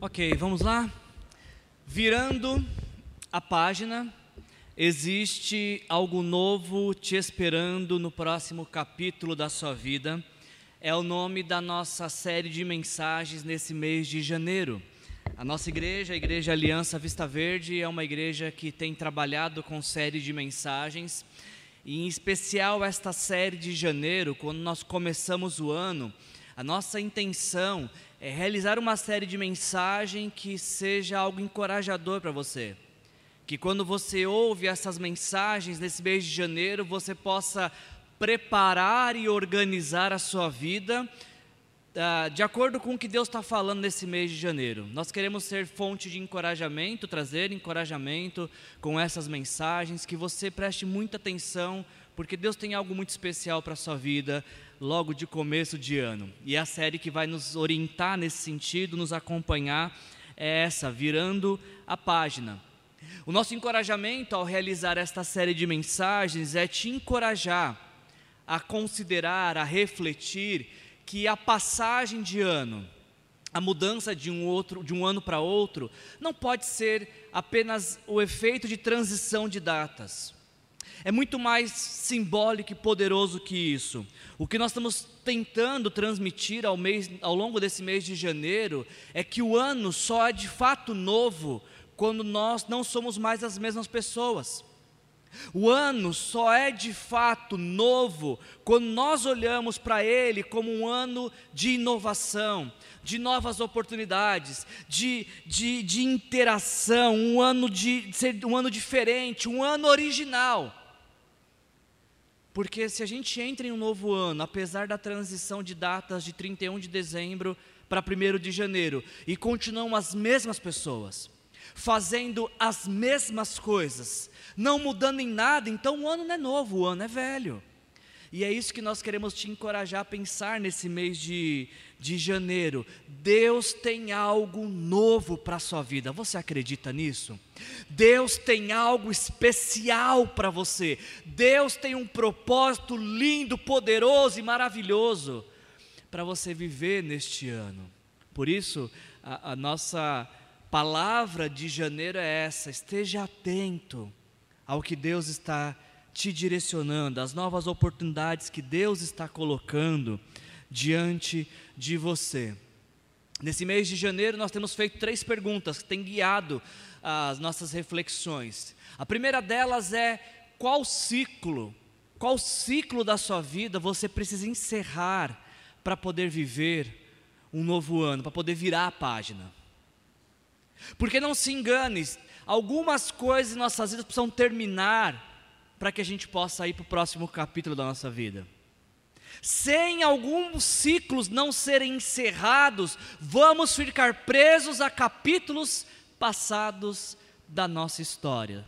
Ok, vamos lá? Virando a página, existe algo novo te esperando no próximo capítulo da sua vida. É o nome da nossa série de mensagens nesse mês de janeiro. A nossa igreja, a Igreja Aliança Vista Verde, é uma igreja que tem trabalhado com série de mensagens, e em especial esta série de janeiro, quando nós começamos o ano, a nossa intenção é realizar uma série de mensagens que seja algo encorajador para você. Que quando você ouve essas mensagens nesse mês de janeiro, você possa preparar e organizar a sua vida uh, de acordo com o que Deus está falando nesse mês de janeiro. Nós queremos ser fonte de encorajamento, trazer encorajamento com essas mensagens, que você preste muita atenção, porque Deus tem algo muito especial para a sua vida logo de começo de ano. E a série que vai nos orientar nesse sentido, nos acompanhar, é essa, Virando a Página. O nosso encorajamento ao realizar esta série de mensagens é te encorajar a considerar, a refletir que a passagem de ano, a mudança de um outro, de um ano para outro, não pode ser apenas o efeito de transição de datas é muito mais simbólico e poderoso que isso. O que nós estamos tentando transmitir ao, mês, ao longo desse mês de janeiro é que o ano só é de fato novo quando nós não somos mais as mesmas pessoas. O ano só é de fato novo quando nós olhamos para ele como um ano de inovação, de novas oportunidades, de, de, de interação, um ano, de, um ano diferente, um ano original. Porque se a gente entra em um novo ano, apesar da transição de datas de 31 de dezembro para 1 de janeiro, e continuam as mesmas pessoas, fazendo as mesmas coisas, não mudando em nada, então o ano não é novo, o ano é velho. E é isso que nós queremos te encorajar a pensar nesse mês de, de janeiro. Deus tem algo novo para a sua vida. Você acredita nisso? Deus tem algo especial para você. Deus tem um propósito lindo, poderoso e maravilhoso para você viver neste ano. Por isso, a, a nossa palavra de janeiro é essa: esteja atento ao que Deus está te direcionando, as novas oportunidades que Deus está colocando diante de você. Nesse mês de janeiro, nós temos feito três perguntas que têm guiado as nossas reflexões. A primeira delas é: qual ciclo, qual ciclo da sua vida você precisa encerrar para poder viver um novo ano, para poder virar a página? Porque não se engane, algumas coisas em nossas vidas precisam terminar para que a gente possa ir para o próximo capítulo da nossa vida. Sem alguns ciclos não serem encerrados, vamos ficar presos a capítulos passados da nossa história.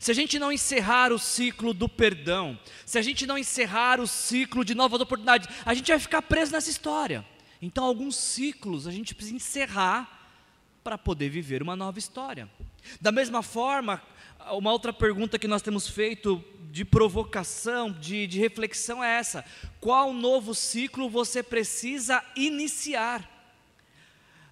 Se a gente não encerrar o ciclo do perdão, se a gente não encerrar o ciclo de novas oportunidades, a gente vai ficar preso nessa história. Então, alguns ciclos a gente precisa encerrar para poder viver uma nova história. Da mesma forma, uma outra pergunta que nós temos feito de provocação, de, de reflexão é essa: qual novo ciclo você precisa iniciar?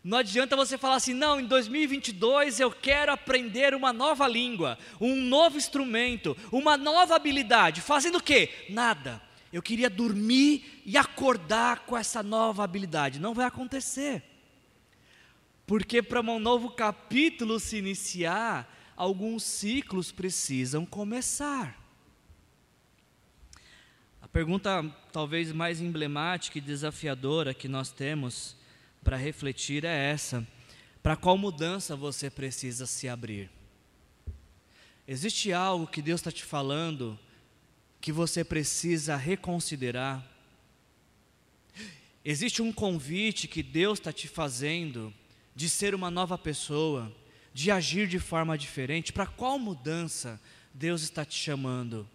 Não adianta você falar assim, não, em 2022 eu quero aprender uma nova língua, um novo instrumento, uma nova habilidade. Fazendo o quê? Nada. Eu queria dormir e acordar com essa nova habilidade. Não vai acontecer. Porque para um novo capítulo se iniciar, alguns ciclos precisam começar. A pergunta talvez mais emblemática e desafiadora que nós temos para refletir é essa: para qual mudança você precisa se abrir? Existe algo que Deus está te falando que você precisa reconsiderar? Existe um convite que Deus está te fazendo de ser uma nova pessoa? De agir de forma diferente? Para qual mudança Deus está te chamando?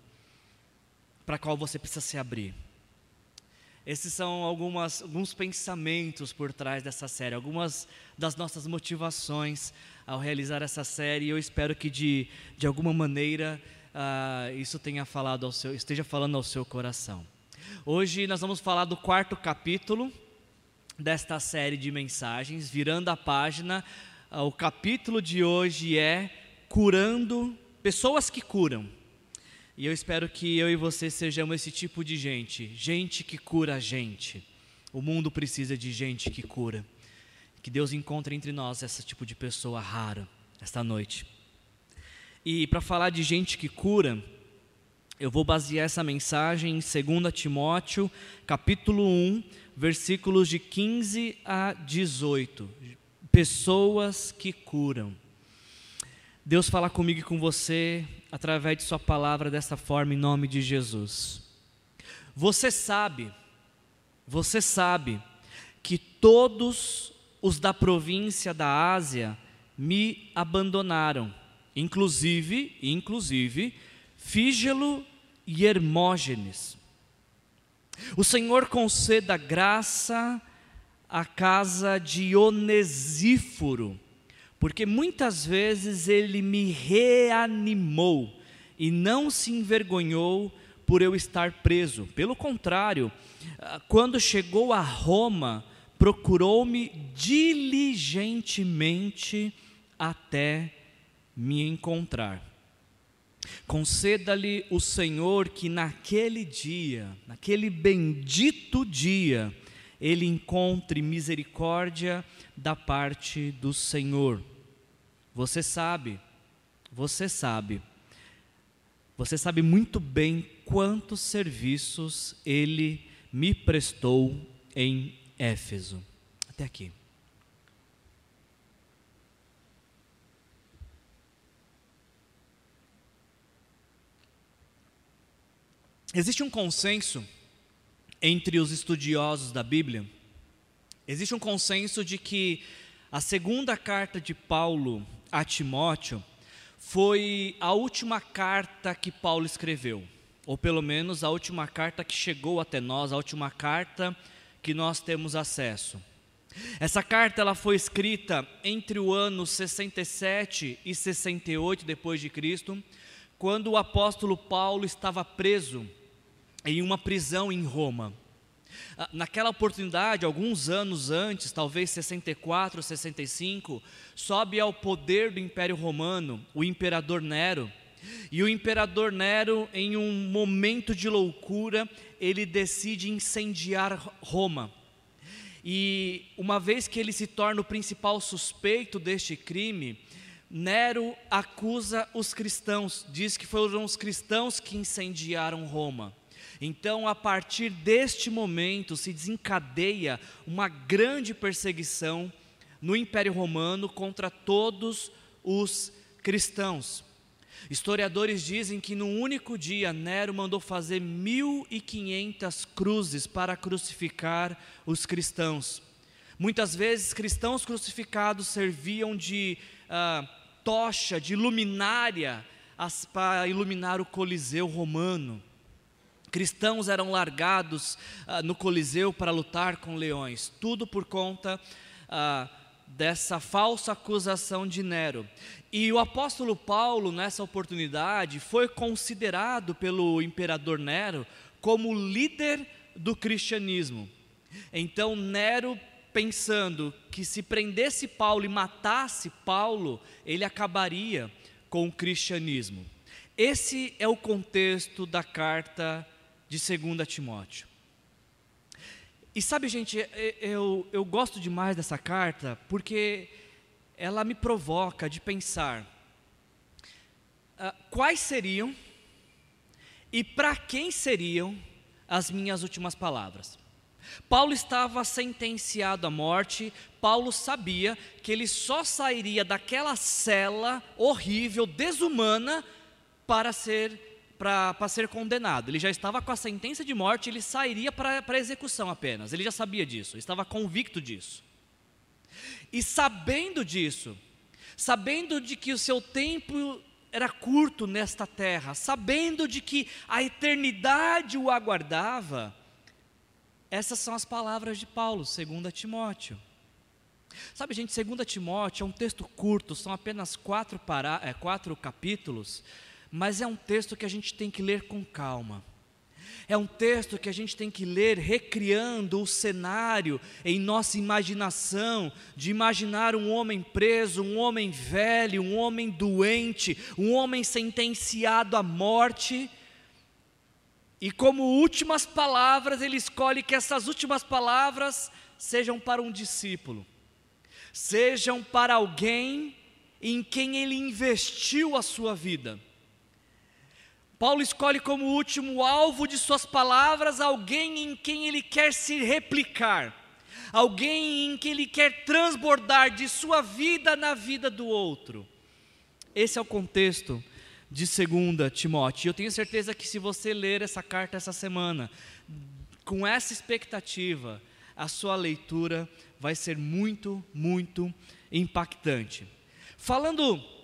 Para qual você precisa se abrir? Esses são algumas, alguns pensamentos por trás dessa série, algumas das nossas motivações ao realizar essa série. E eu espero que de, de alguma maneira uh, isso tenha falado ao seu, esteja falando ao seu coração. Hoje nós vamos falar do quarto capítulo desta série de mensagens, virando a página. Ah, o capítulo de hoje é Curando Pessoas que Curam. E eu espero que eu e você sejamos esse tipo de gente, gente que cura a gente. O mundo precisa de gente que cura. Que Deus encontre entre nós esse tipo de pessoa rara esta noite. E para falar de gente que cura, eu vou basear essa mensagem em 2 Timóteo, capítulo 1, versículos de 15 a 18. Pessoas que curam. Deus fala comigo e com você através de Sua palavra dessa forma, em nome de Jesus. Você sabe, você sabe que todos os da província da Ásia me abandonaram, inclusive, inclusive, Fígelo e Hermógenes. O Senhor conceda graça à casa de Onesíforo, porque muitas vezes ele me reanimou e não se envergonhou por eu estar preso. Pelo contrário, quando chegou a Roma, procurou-me diligentemente até me encontrar. Conceda-lhe o Senhor que naquele dia, naquele bendito dia, ele encontre misericórdia da parte do Senhor. Você sabe, você sabe, você sabe muito bem quantos serviços ele me prestou em Éfeso. Até aqui. Existe um consenso entre os estudiosos da Bíblia, existe um consenso de que a segunda carta de Paulo a Timóteo foi a última carta que Paulo escreveu, ou pelo menos a última carta que chegou até nós, a última carta que nós temos acesso. Essa carta ela foi escrita entre o ano 67 e 68 depois de Cristo, quando o apóstolo Paulo estava preso em uma prisão em Roma. Ah, naquela oportunidade, alguns anos antes, talvez 64, 65, sobe ao poder do Império Romano o imperador Nero. E o imperador Nero, em um momento de loucura, ele decide incendiar Roma. E uma vez que ele se torna o principal suspeito deste crime, Nero acusa os cristãos, diz que foram os cristãos que incendiaram Roma. Então, a partir deste momento, se desencadeia uma grande perseguição no Império Romano contra todos os cristãos. Historiadores dizem que num único dia Nero mandou fazer 1.500 cruzes para crucificar os cristãos. Muitas vezes, cristãos crucificados serviam de uh, tocha, de luminária, para iluminar o Coliseu romano. Cristãos eram largados ah, no Coliseu para lutar com leões, tudo por conta ah, dessa falsa acusação de Nero. E o apóstolo Paulo, nessa oportunidade, foi considerado pelo imperador Nero como líder do cristianismo. Então, Nero, pensando que se prendesse Paulo e matasse Paulo, ele acabaria com o cristianismo. Esse é o contexto da carta de 2 Timóteo. E sabe, gente, eu, eu gosto demais dessa carta porque ela me provoca de pensar uh, quais seriam e para quem seriam as minhas últimas palavras. Paulo estava sentenciado à morte, Paulo sabia que ele só sairia daquela cela horrível, desumana, para ser para ser condenado. Ele já estava com a sentença de morte, ele sairia para execução apenas. Ele já sabia disso, estava convicto disso. E sabendo disso, sabendo de que o seu tempo era curto nesta terra, sabendo de que a eternidade o aguardava, essas são as palavras de Paulo, segundo Timóteo. Sabe, gente, 2 Timóteo é um texto curto, são apenas quatro, para, é, quatro capítulos, mas é um texto que a gente tem que ler com calma. É um texto que a gente tem que ler recriando o cenário em nossa imaginação, de imaginar um homem preso, um homem velho, um homem doente, um homem sentenciado à morte. E como últimas palavras, ele escolhe que essas últimas palavras sejam para um discípulo, sejam para alguém em quem ele investiu a sua vida. Paulo escolhe como último alvo de suas palavras alguém em quem ele quer se replicar, alguém em quem ele quer transbordar de sua vida na vida do outro. Esse é o contexto de 2 Timóteo. Eu tenho certeza que se você ler essa carta essa semana, com essa expectativa, a sua leitura vai ser muito, muito impactante. Falando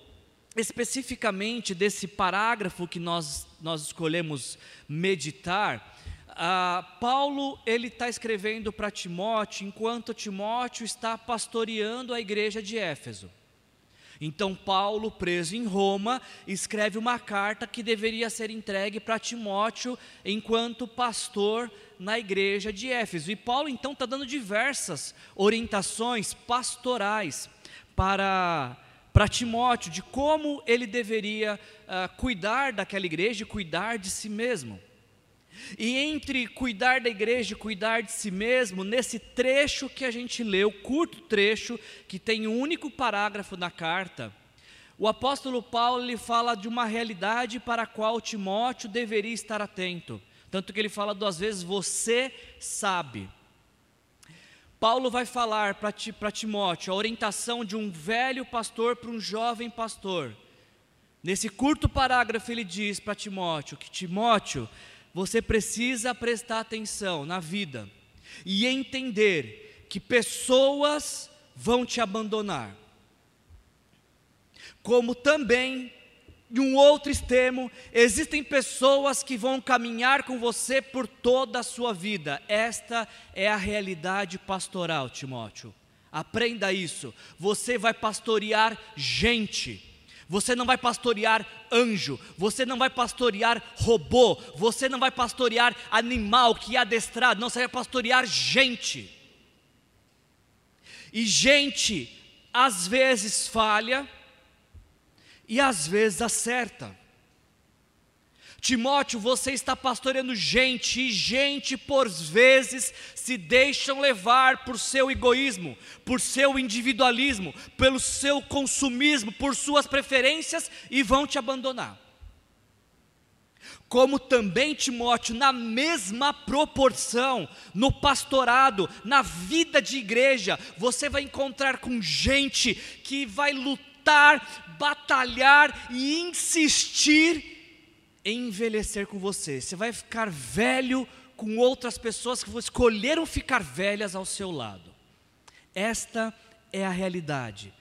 especificamente desse parágrafo que nós, nós escolhemos meditar, ah, Paulo ele está escrevendo para Timóteo enquanto Timóteo está pastoreando a igreja de Éfeso. Então Paulo, preso em Roma, escreve uma carta que deveria ser entregue para Timóteo enquanto pastor na igreja de Éfeso. E Paulo então está dando diversas orientações pastorais para para Timóteo de como ele deveria uh, cuidar daquela igreja e cuidar de si mesmo. E entre cuidar da igreja e cuidar de si mesmo, nesse trecho que a gente leu, curto trecho, que tem um único parágrafo na carta, o apóstolo Paulo ele fala de uma realidade para a qual Timóteo deveria estar atento. Tanto que ele fala duas vezes: Você sabe. Paulo vai falar para Timóteo a orientação de um velho pastor para um jovem pastor. Nesse curto parágrafo, ele diz para Timóteo que Timóteo, você precisa prestar atenção na vida e entender que pessoas vão te abandonar, como também em um outro extremo, existem pessoas que vão caminhar com você por toda a sua vida. Esta é a realidade pastoral, Timóteo. Aprenda isso. Você vai pastorear gente. Você não vai pastorear anjo, você não vai pastorear robô, você não vai pastorear animal que é adestrado, não, você vai pastorear gente. E gente, às vezes falha, e às vezes acerta. Timóteo, você está pastoreando gente, e gente por vezes se deixam levar por seu egoísmo, por seu individualismo, pelo seu consumismo, por suas preferências e vão te abandonar. Como também, Timóteo, na mesma proporção, no pastorado, na vida de igreja, você vai encontrar com gente que vai lutar lutar, batalhar e insistir em envelhecer com você. Você vai ficar velho com outras pessoas que escolheram ficar velhas ao seu lado. Esta é a realidade.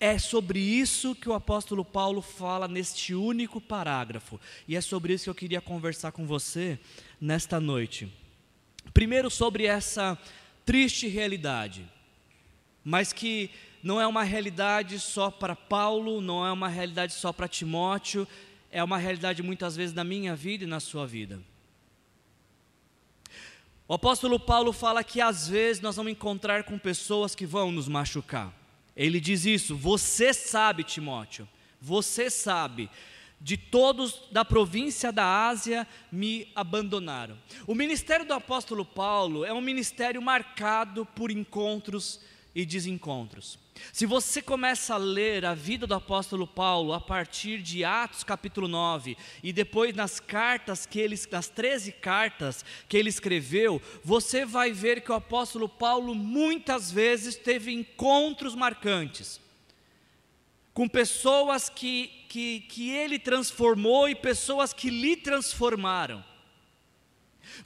É sobre isso que o apóstolo Paulo fala neste único parágrafo. E é sobre isso que eu queria conversar com você nesta noite. Primeiro, sobre essa triste realidade, mas que não é uma realidade só para Paulo, não é uma realidade só para Timóteo, é uma realidade muitas vezes na minha vida e na sua vida. O apóstolo Paulo fala que às vezes nós vamos encontrar com pessoas que vão nos machucar. Ele diz isso, você sabe, Timóteo, você sabe, de todos da província da Ásia me abandonaram. O ministério do apóstolo Paulo é um ministério marcado por encontros e desencontros. Se você começa a ler a vida do apóstolo Paulo a partir de Atos capítulo 9 e depois nas cartas que ele, nas 13 cartas que ele escreveu, você vai ver que o apóstolo Paulo muitas vezes teve encontros marcantes com pessoas que, que, que ele transformou e pessoas que lhe transformaram.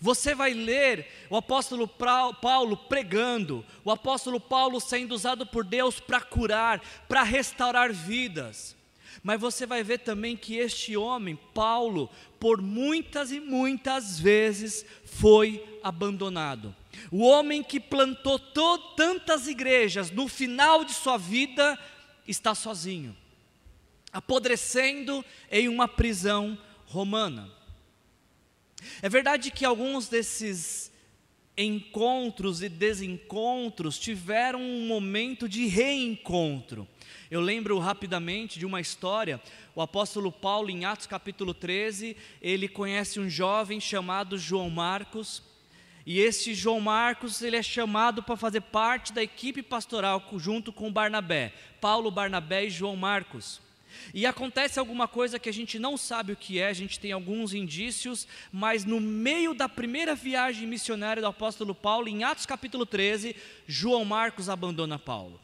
Você vai ler o apóstolo Paulo pregando, o apóstolo Paulo sendo usado por Deus para curar, para restaurar vidas. Mas você vai ver também que este homem, Paulo, por muitas e muitas vezes foi abandonado. O homem que plantou tantas igrejas, no final de sua vida, está sozinho, apodrecendo em uma prisão romana. É verdade que alguns desses encontros e desencontros tiveram um momento de reencontro. Eu lembro rapidamente de uma história, o apóstolo Paulo, em Atos capítulo 13, ele conhece um jovem chamado João Marcos, e esse João Marcos, ele é chamado para fazer parte da equipe pastoral junto com Barnabé, Paulo, Barnabé e João Marcos. E acontece alguma coisa que a gente não sabe o que é, a gente tem alguns indícios, mas no meio da primeira viagem missionária do apóstolo Paulo, em Atos capítulo 13, João Marcos abandona Paulo.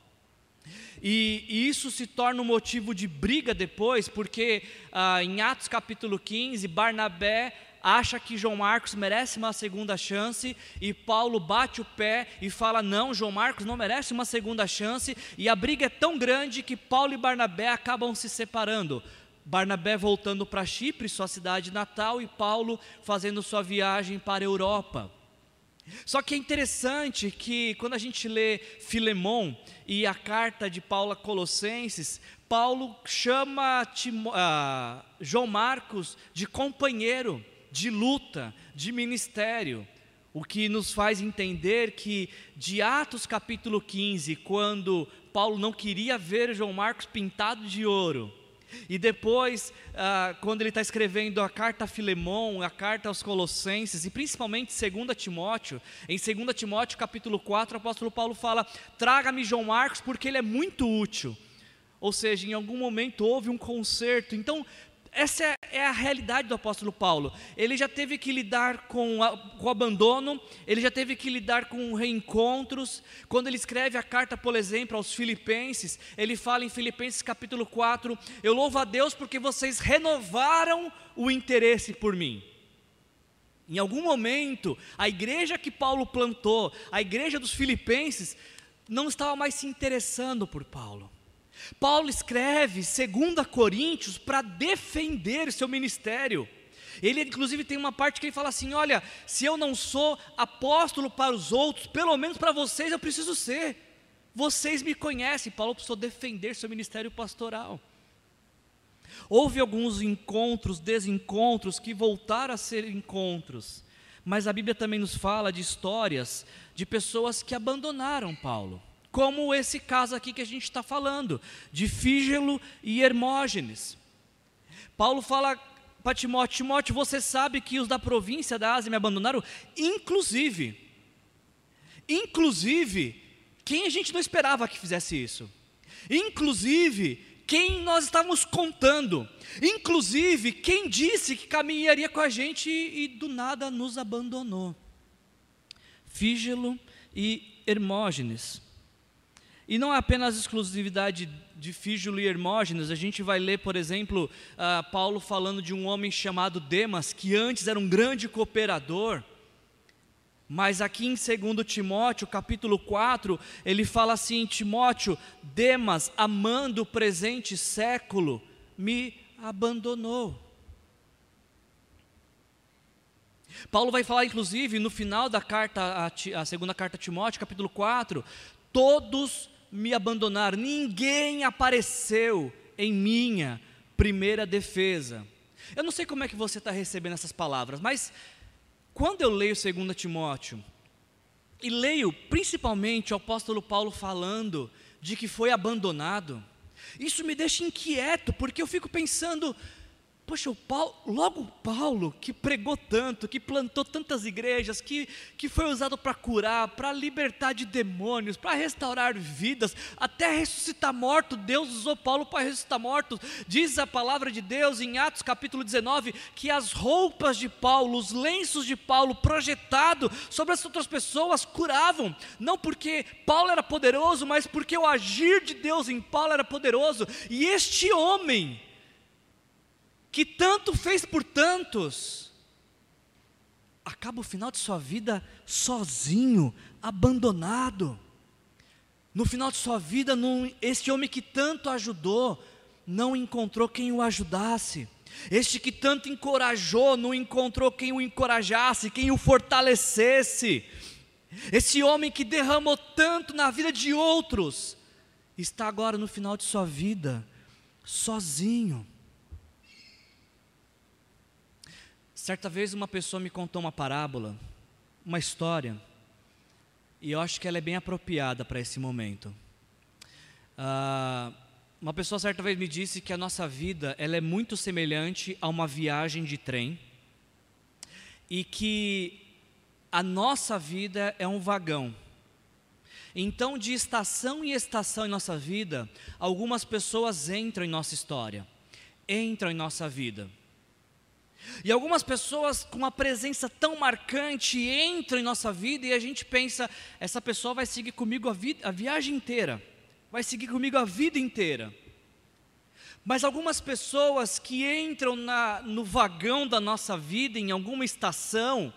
E, e isso se torna um motivo de briga depois, porque ah, em Atos capítulo 15, Barnabé acha que João Marcos merece uma segunda chance e Paulo bate o pé e fala: Não, João Marcos não merece uma segunda chance. E a briga é tão grande que Paulo e Barnabé acabam se separando. Barnabé voltando para Chipre, sua cidade natal, e Paulo fazendo sua viagem para a Europa. Só que é interessante que quando a gente lê Filemão e a carta de Paulo a Colossenses, Paulo chama uh, João Marcos de companheiro de luta, de ministério. O que nos faz entender que de Atos capítulo 15, quando Paulo não queria ver João Marcos pintado de ouro, e depois, ah, quando ele está escrevendo a carta a Filemão, a carta aos Colossenses, e principalmente 2 Timóteo, em 2 Timóteo capítulo 4, o apóstolo Paulo fala: traga-me João Marcos porque ele é muito útil. Ou seja, em algum momento houve um conserto. Então, essa é, a realidade do apóstolo Paulo. Ele já teve que lidar com o abandono, ele já teve que lidar com reencontros. Quando ele escreve a carta, por exemplo, aos Filipenses, ele fala em Filipenses capítulo 4: Eu louvo a Deus porque vocês renovaram o interesse por mim. Em algum momento, a igreja que Paulo plantou, a igreja dos Filipenses, não estava mais se interessando por Paulo. Paulo escreve 2 Coríntios para defender seu ministério. Ele, inclusive, tem uma parte que ele fala assim: Olha, se eu não sou apóstolo para os outros, pelo menos para vocês eu preciso ser. Vocês me conhecem. Paulo precisou defender seu ministério pastoral. Houve alguns encontros, desencontros que voltaram a ser encontros, mas a Bíblia também nos fala de histórias de pessoas que abandonaram Paulo como esse caso aqui que a gente está falando, de Fígelo e Hermógenes. Paulo fala para Timóteo: Timóteo, você sabe que os da província da Ásia me abandonaram, inclusive, inclusive, quem a gente não esperava que fizesse isso, inclusive, quem nós estávamos contando, inclusive, quem disse que caminharia com a gente e, e do nada nos abandonou. Fígelo e Hermógenes. E não é apenas exclusividade de Fígilo e Hermógenes, a gente vai ler, por exemplo, uh, Paulo falando de um homem chamado Demas, que antes era um grande cooperador, mas aqui em 2 Timóteo, capítulo 4, ele fala assim: Timóteo, Demas, amando o presente século, me abandonou. Paulo vai falar, inclusive, no final da carta, a, a segunda carta a Timóteo, capítulo 4, todos me abandonaram, ninguém apareceu em minha primeira defesa. Eu não sei como é que você está recebendo essas palavras, mas quando eu leio 2 Timóteo, e leio principalmente o apóstolo Paulo falando de que foi abandonado, isso me deixa inquieto, porque eu fico pensando, Poxa, o Paulo, logo Paulo, que pregou tanto, que plantou tantas igrejas, que, que foi usado para curar, para libertar de demônios, para restaurar vidas, até ressuscitar mortos, Deus usou Paulo para ressuscitar mortos. Diz a palavra de Deus em Atos capítulo 19 que as roupas de Paulo, os lenços de Paulo projetado sobre as outras pessoas curavam, não porque Paulo era poderoso, mas porque o agir de Deus em Paulo era poderoso. E este homem, que tanto fez por tantos, acaba o final de sua vida sozinho, abandonado. No final de sua vida, num, este homem que tanto ajudou, não encontrou quem o ajudasse. Este que tanto encorajou, não encontrou quem o encorajasse, quem o fortalecesse. Esse homem que derramou tanto na vida de outros, está agora no final de sua vida, sozinho. Certa vez uma pessoa me contou uma parábola, uma história, e eu acho que ela é bem apropriada para esse momento. Ah, uma pessoa certa vez me disse que a nossa vida ela é muito semelhante a uma viagem de trem e que a nossa vida é um vagão. Então, de estação em estação em nossa vida, algumas pessoas entram em nossa história, entram em nossa vida. E algumas pessoas com uma presença tão marcante entram em nossa vida e a gente pensa: essa pessoa vai seguir comigo a, vi a viagem inteira vai seguir comigo a vida inteira. Mas algumas pessoas que entram na, no vagão da nossa vida, em alguma estação,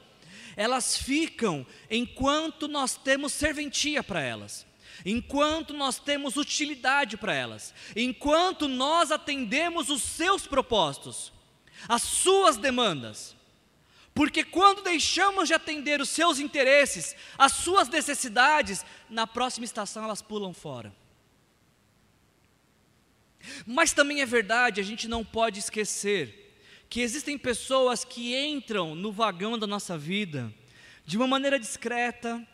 elas ficam enquanto nós temos serventia para elas, enquanto nós temos utilidade para elas, enquanto nós atendemos os seus propósitos, as suas demandas. Porque quando deixamos de atender os seus interesses, as suas necessidades, na próxima estação elas pulam fora. Mas também é verdade, a gente não pode esquecer que existem pessoas que entram no vagão da nossa vida de uma maneira discreta,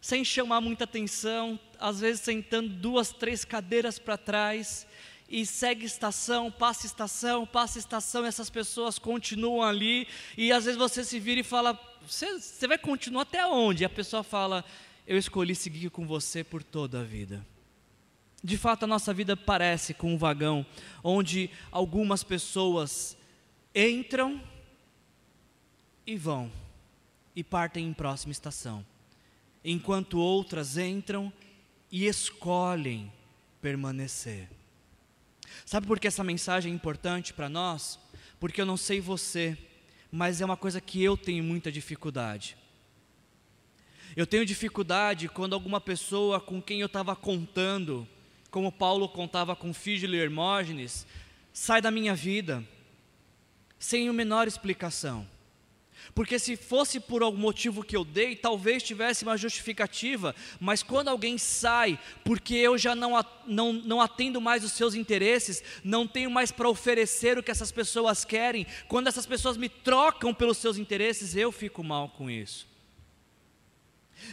sem chamar muita atenção, às vezes sentando duas, três cadeiras para trás, e segue estação, passa estação, passa estação, essas pessoas continuam ali, e às vezes você se vira e fala: você vai continuar até onde? E a pessoa fala: Eu escolhi seguir com você por toda a vida. De fato, a nossa vida parece com um vagão onde algumas pessoas entram e vão e partem em próxima estação, enquanto outras entram e escolhem permanecer. Sabe por que essa mensagem é importante para nós? Porque eu não sei você, mas é uma coisa que eu tenho muita dificuldade. Eu tenho dificuldade quando alguma pessoa com quem eu estava contando como Paulo contava com Fígilo e Hermógenes, sai da minha vida, sem a menor explicação. Porque se fosse por algum motivo que eu dei, talvez tivesse uma justificativa, mas quando alguém sai, porque eu já não, não, não atendo mais os seus interesses, não tenho mais para oferecer o que essas pessoas querem, quando essas pessoas me trocam pelos seus interesses, eu fico mal com isso.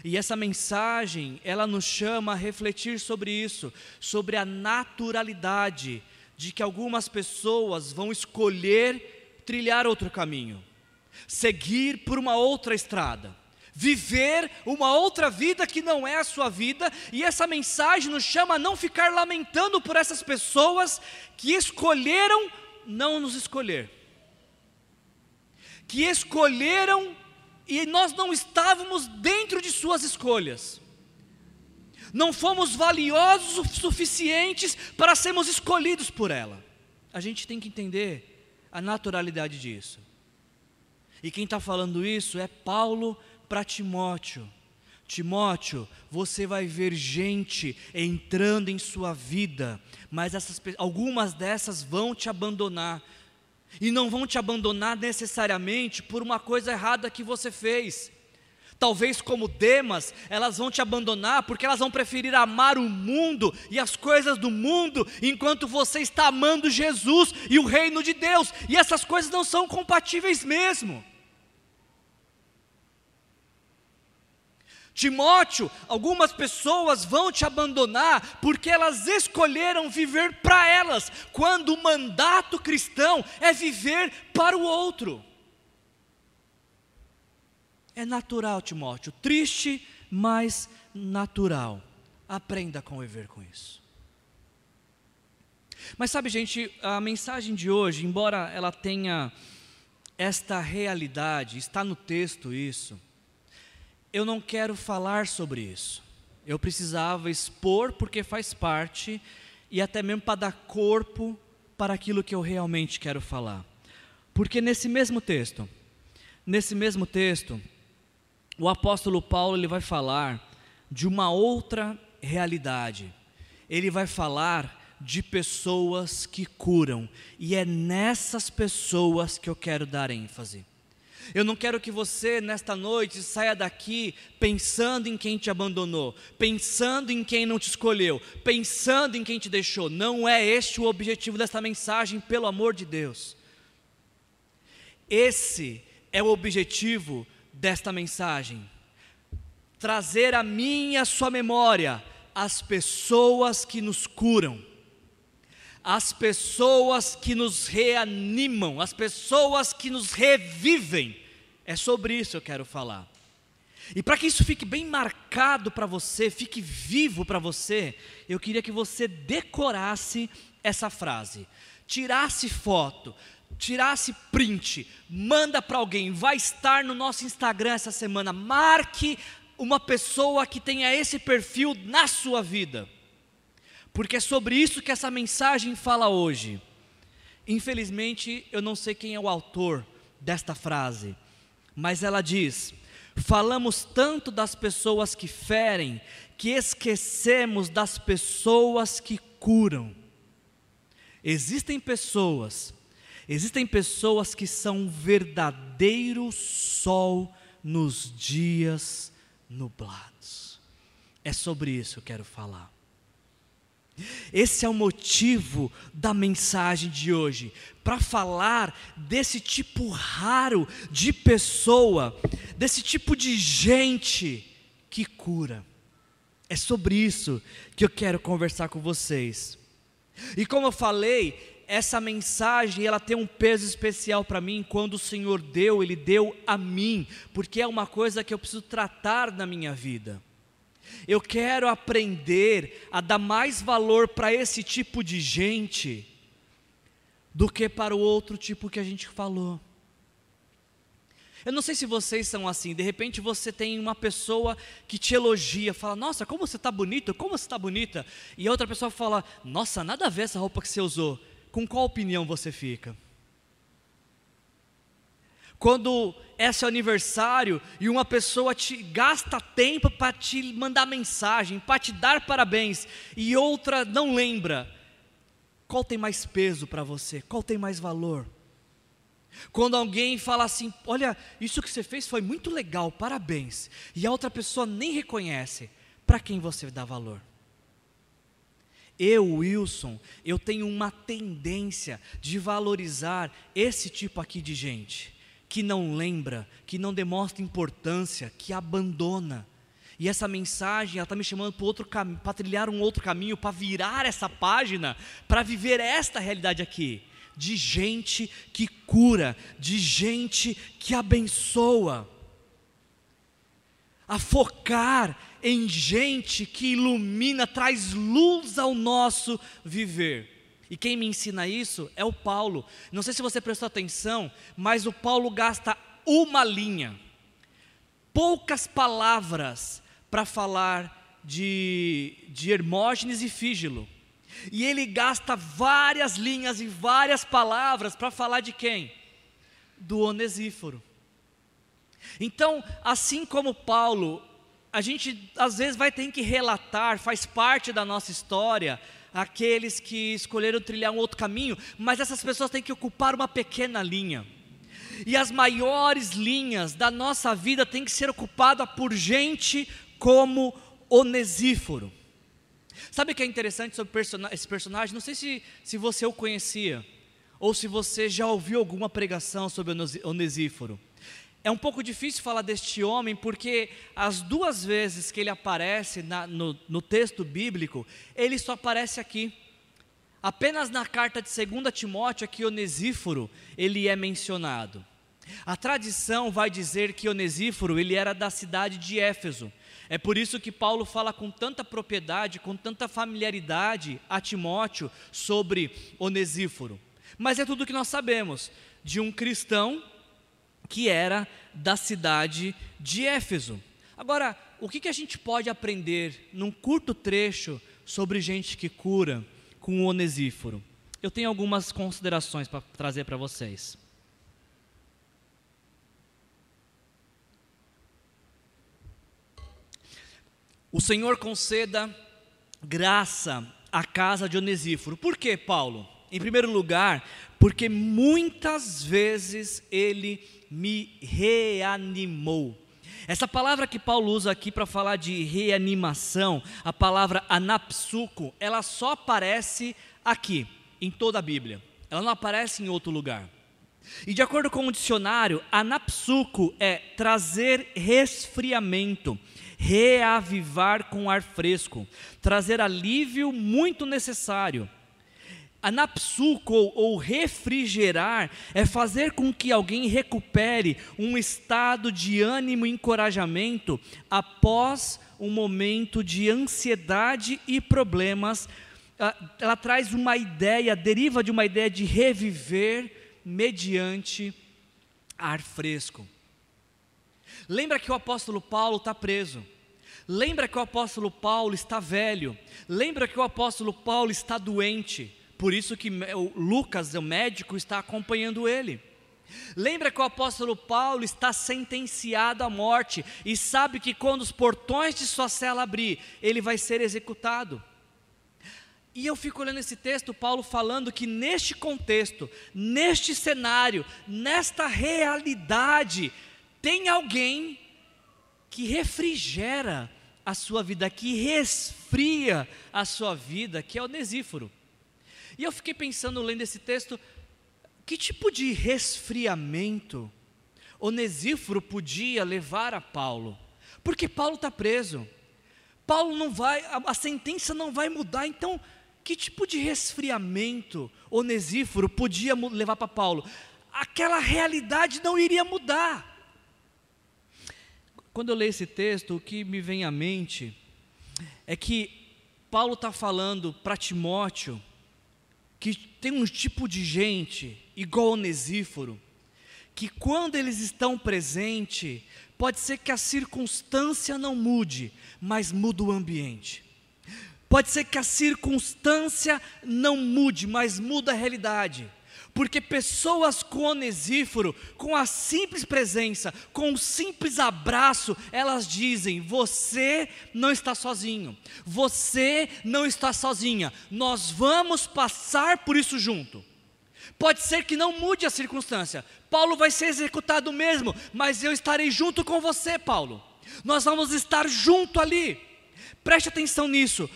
E essa mensagem, ela nos chama a refletir sobre isso, sobre a naturalidade de que algumas pessoas vão escolher trilhar outro caminho, seguir por uma outra estrada, viver uma outra vida que não é a sua vida, e essa mensagem nos chama a não ficar lamentando por essas pessoas que escolheram não nos escolher, que escolheram e nós não estávamos dentro de suas escolhas. Não fomos valiosos o suficientes para sermos escolhidos por ela. A gente tem que entender a naturalidade disso. E quem está falando isso é Paulo para Timóteo. Timóteo, você vai ver gente entrando em sua vida, mas essas, algumas dessas vão te abandonar, e não vão te abandonar necessariamente por uma coisa errada que você fez. Talvez como Demas, elas vão te abandonar porque elas vão preferir amar o mundo e as coisas do mundo, enquanto você está amando Jesus e o reino de Deus, e essas coisas não são compatíveis mesmo. Timóteo, algumas pessoas vão te abandonar porque elas escolheram viver para elas, quando o mandato cristão é viver para o outro. É natural, Timóteo, triste, mas natural. Aprenda a conviver com isso. Mas sabe, gente, a mensagem de hoje, embora ela tenha esta realidade, está no texto isso eu não quero falar sobre isso. Eu precisava expor porque faz parte e até mesmo para dar corpo para aquilo que eu realmente quero falar. Porque nesse mesmo texto, nesse mesmo texto, o apóstolo Paulo ele vai falar de uma outra realidade. Ele vai falar de pessoas que curam, e é nessas pessoas que eu quero dar ênfase. Eu não quero que você, nesta noite, saia daqui pensando em quem te abandonou, pensando em quem não te escolheu, pensando em quem te deixou. Não é este o objetivo desta mensagem, pelo amor de Deus. Esse é o objetivo desta mensagem? Trazer a mim e a sua memória as pessoas que nos curam, as pessoas que nos reanimam, as pessoas que nos revivem. É sobre isso que eu quero falar. E para que isso fique bem marcado para você, fique vivo para você, eu queria que você decorasse essa frase, tirasse foto, tirasse print, manda para alguém, vai estar no nosso Instagram essa semana, marque uma pessoa que tenha esse perfil na sua vida. Porque é sobre isso que essa mensagem fala hoje. Infelizmente, eu não sei quem é o autor desta frase, mas ela diz: Falamos tanto das pessoas que ferem, que esquecemos das pessoas que curam. Existem pessoas, existem pessoas que são verdadeiro sol nos dias nublados. É sobre isso que eu quero falar. Esse é o motivo da mensagem de hoje, para falar desse tipo raro de pessoa, desse tipo de gente que cura. É sobre isso que eu quero conversar com vocês. E como eu falei, essa mensagem ela tem um peso especial para mim quando o Senhor deu, ele deu a mim, porque é uma coisa que eu preciso tratar na minha vida. Eu quero aprender a dar mais valor para esse tipo de gente do que para o outro tipo que a gente falou. Eu não sei se vocês são assim, de repente você tem uma pessoa que te elogia, fala, nossa, como você está bonito, como você está bonita, e a outra pessoa fala, nossa, nada a ver essa roupa que você usou. Com qual opinião você fica? Quando é seu aniversário e uma pessoa te gasta tempo para te mandar mensagem, para te dar parabéns, e outra não lembra, qual tem mais peso para você? Qual tem mais valor? Quando alguém fala assim: Olha, isso que você fez foi muito legal, parabéns, e a outra pessoa nem reconhece, para quem você dá valor? Eu, Wilson, eu tenho uma tendência de valorizar esse tipo aqui de gente que não lembra, que não demonstra importância, que abandona. E essa mensagem, está me chamando para trilhar um outro caminho, para virar essa página, para viver esta realidade aqui, de gente que cura, de gente que abençoa. A focar em gente que ilumina, traz luz ao nosso viver. E quem me ensina isso é o Paulo. Não sei se você prestou atenção, mas o Paulo gasta uma linha, poucas palavras para falar de, de Hermógenes e Fígilo. E ele gasta várias linhas e várias palavras para falar de quem? Do Onesíforo. Então, assim como Paulo, a gente às vezes vai ter que relatar, faz parte da nossa história, aqueles que escolheram trilhar um outro caminho, mas essas pessoas têm que ocupar uma pequena linha. E as maiores linhas da nossa vida têm que ser ocupadas por gente como Onesíforo. Sabe o que é interessante sobre esse personagem? Não sei se, se você o conhecia, ou se você já ouviu alguma pregação sobre Onesíforo. É um pouco difícil falar deste homem, porque as duas vezes que ele aparece na, no, no texto bíblico, ele só aparece aqui. Apenas na carta de 2 Timóteo, aqui Onesíforo, ele é mencionado. A tradição vai dizer que Onesíforo, ele era da cidade de Éfeso. É por isso que Paulo fala com tanta propriedade, com tanta familiaridade a Timóteo sobre Onesíforo. Mas é tudo que nós sabemos de um cristão que era da cidade de Éfeso. Agora, o que, que a gente pode aprender num curto trecho sobre gente que cura com o onesíforo? Eu tenho algumas considerações para trazer para vocês. O Senhor conceda graça à casa de Onesíforo. Por quê, Paulo? Em primeiro lugar, porque muitas vezes ele me reanimou. Essa palavra que Paulo usa aqui para falar de reanimação, a palavra anapsuco, ela só aparece aqui, em toda a Bíblia. Ela não aparece em outro lugar. E de acordo com o dicionário, anapsuco é trazer resfriamento, reavivar com ar fresco, trazer alívio muito necessário. Anapsuco ou, ou refrigerar é fazer com que alguém recupere um estado de ânimo e encorajamento após um momento de ansiedade e problemas. Ela traz uma ideia, deriva de uma ideia de reviver mediante ar fresco. Lembra que o apóstolo Paulo está preso. Lembra que o apóstolo Paulo está velho. Lembra que o apóstolo Paulo está doente. Por isso que Lucas, o médico, está acompanhando ele. Lembra que o apóstolo Paulo está sentenciado à morte e sabe que quando os portões de sua cela abrir, ele vai ser executado. E eu fico olhando esse texto, Paulo falando que neste contexto, neste cenário, nesta realidade, tem alguém que refrigera a sua vida, que resfria a sua vida, que é o Onesíforo. E eu fiquei pensando, lendo esse texto, que tipo de resfriamento Onesíforo podia levar a Paulo? Porque Paulo está preso. Paulo não vai, a, a, sentença não vai mudar, então que tipo de resfriamento Onesíforo podia levar para Paulo? Aquela realidade não iria mudar. Quando eu leio esse texto, o que me vem à mente é que Paulo está falando para Timóteo que tem um tipo de gente, igual Onesíforo, que quando eles estão presentes, pode ser que a circunstância não mude, mas muda o ambiente. Pode ser que a circunstância não mude, mas muda a realidade. Porque pessoas com onesíforo, com a simples presença, com o simples abraço, elas dizem: Você não está sozinho, você não está sozinha, nós vamos passar por isso junto. Pode ser que não mude a circunstância, Paulo vai ser executado mesmo, mas eu estarei junto com você, Paulo. Nós vamos estar junto ali. Preste atenção nisso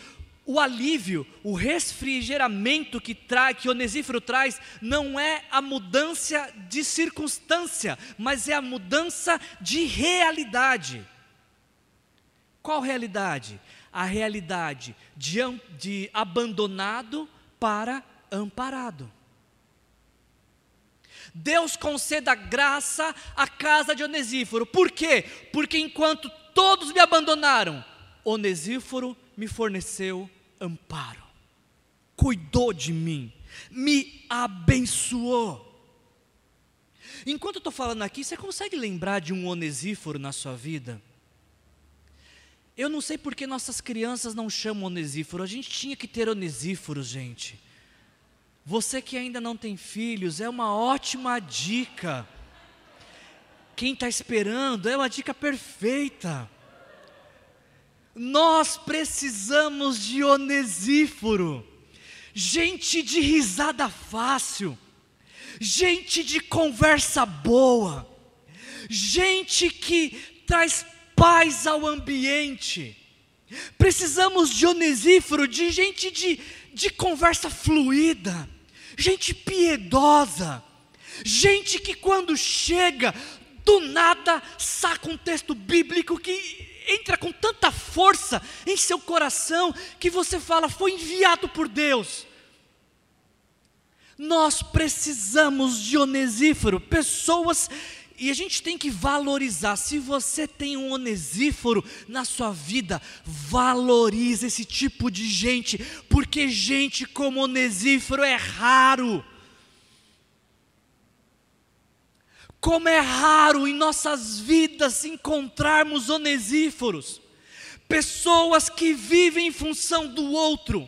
o alívio, o refrigeramento que, traz, que Onesífero traz, não é a mudança de circunstância, mas é a mudança de realidade. Qual realidade? A realidade de, de abandonado para amparado. Deus conceda graça à casa de Onesíforo. Por quê? Porque enquanto todos me abandonaram, Onesíforo me forneceu amparo, cuidou de mim, me abençoou. Enquanto eu estou falando aqui, você consegue lembrar de um onesíforo na sua vida? Eu não sei porque nossas crianças não chamam onesíforo, a gente tinha que ter onesíforos, gente. Você que ainda não tem filhos, é uma ótima dica. Quem está esperando, é uma dica perfeita. Nós precisamos de onesíforo, gente de risada fácil, gente de conversa boa, gente que traz paz ao ambiente. Precisamos de onesíforo, de gente de, de conversa fluida, gente piedosa, gente que quando chega, do nada saca um texto bíblico que entra com tanta força em seu coração que você fala: foi enviado por Deus. Nós precisamos de onesíforo, pessoas, e a gente tem que valorizar. Se você tem um onesíforo na sua vida, valorize esse tipo de gente, porque gente como onesíforo é raro. Como é raro em nossas vidas encontrarmos onesíforos, pessoas que vivem em função do outro,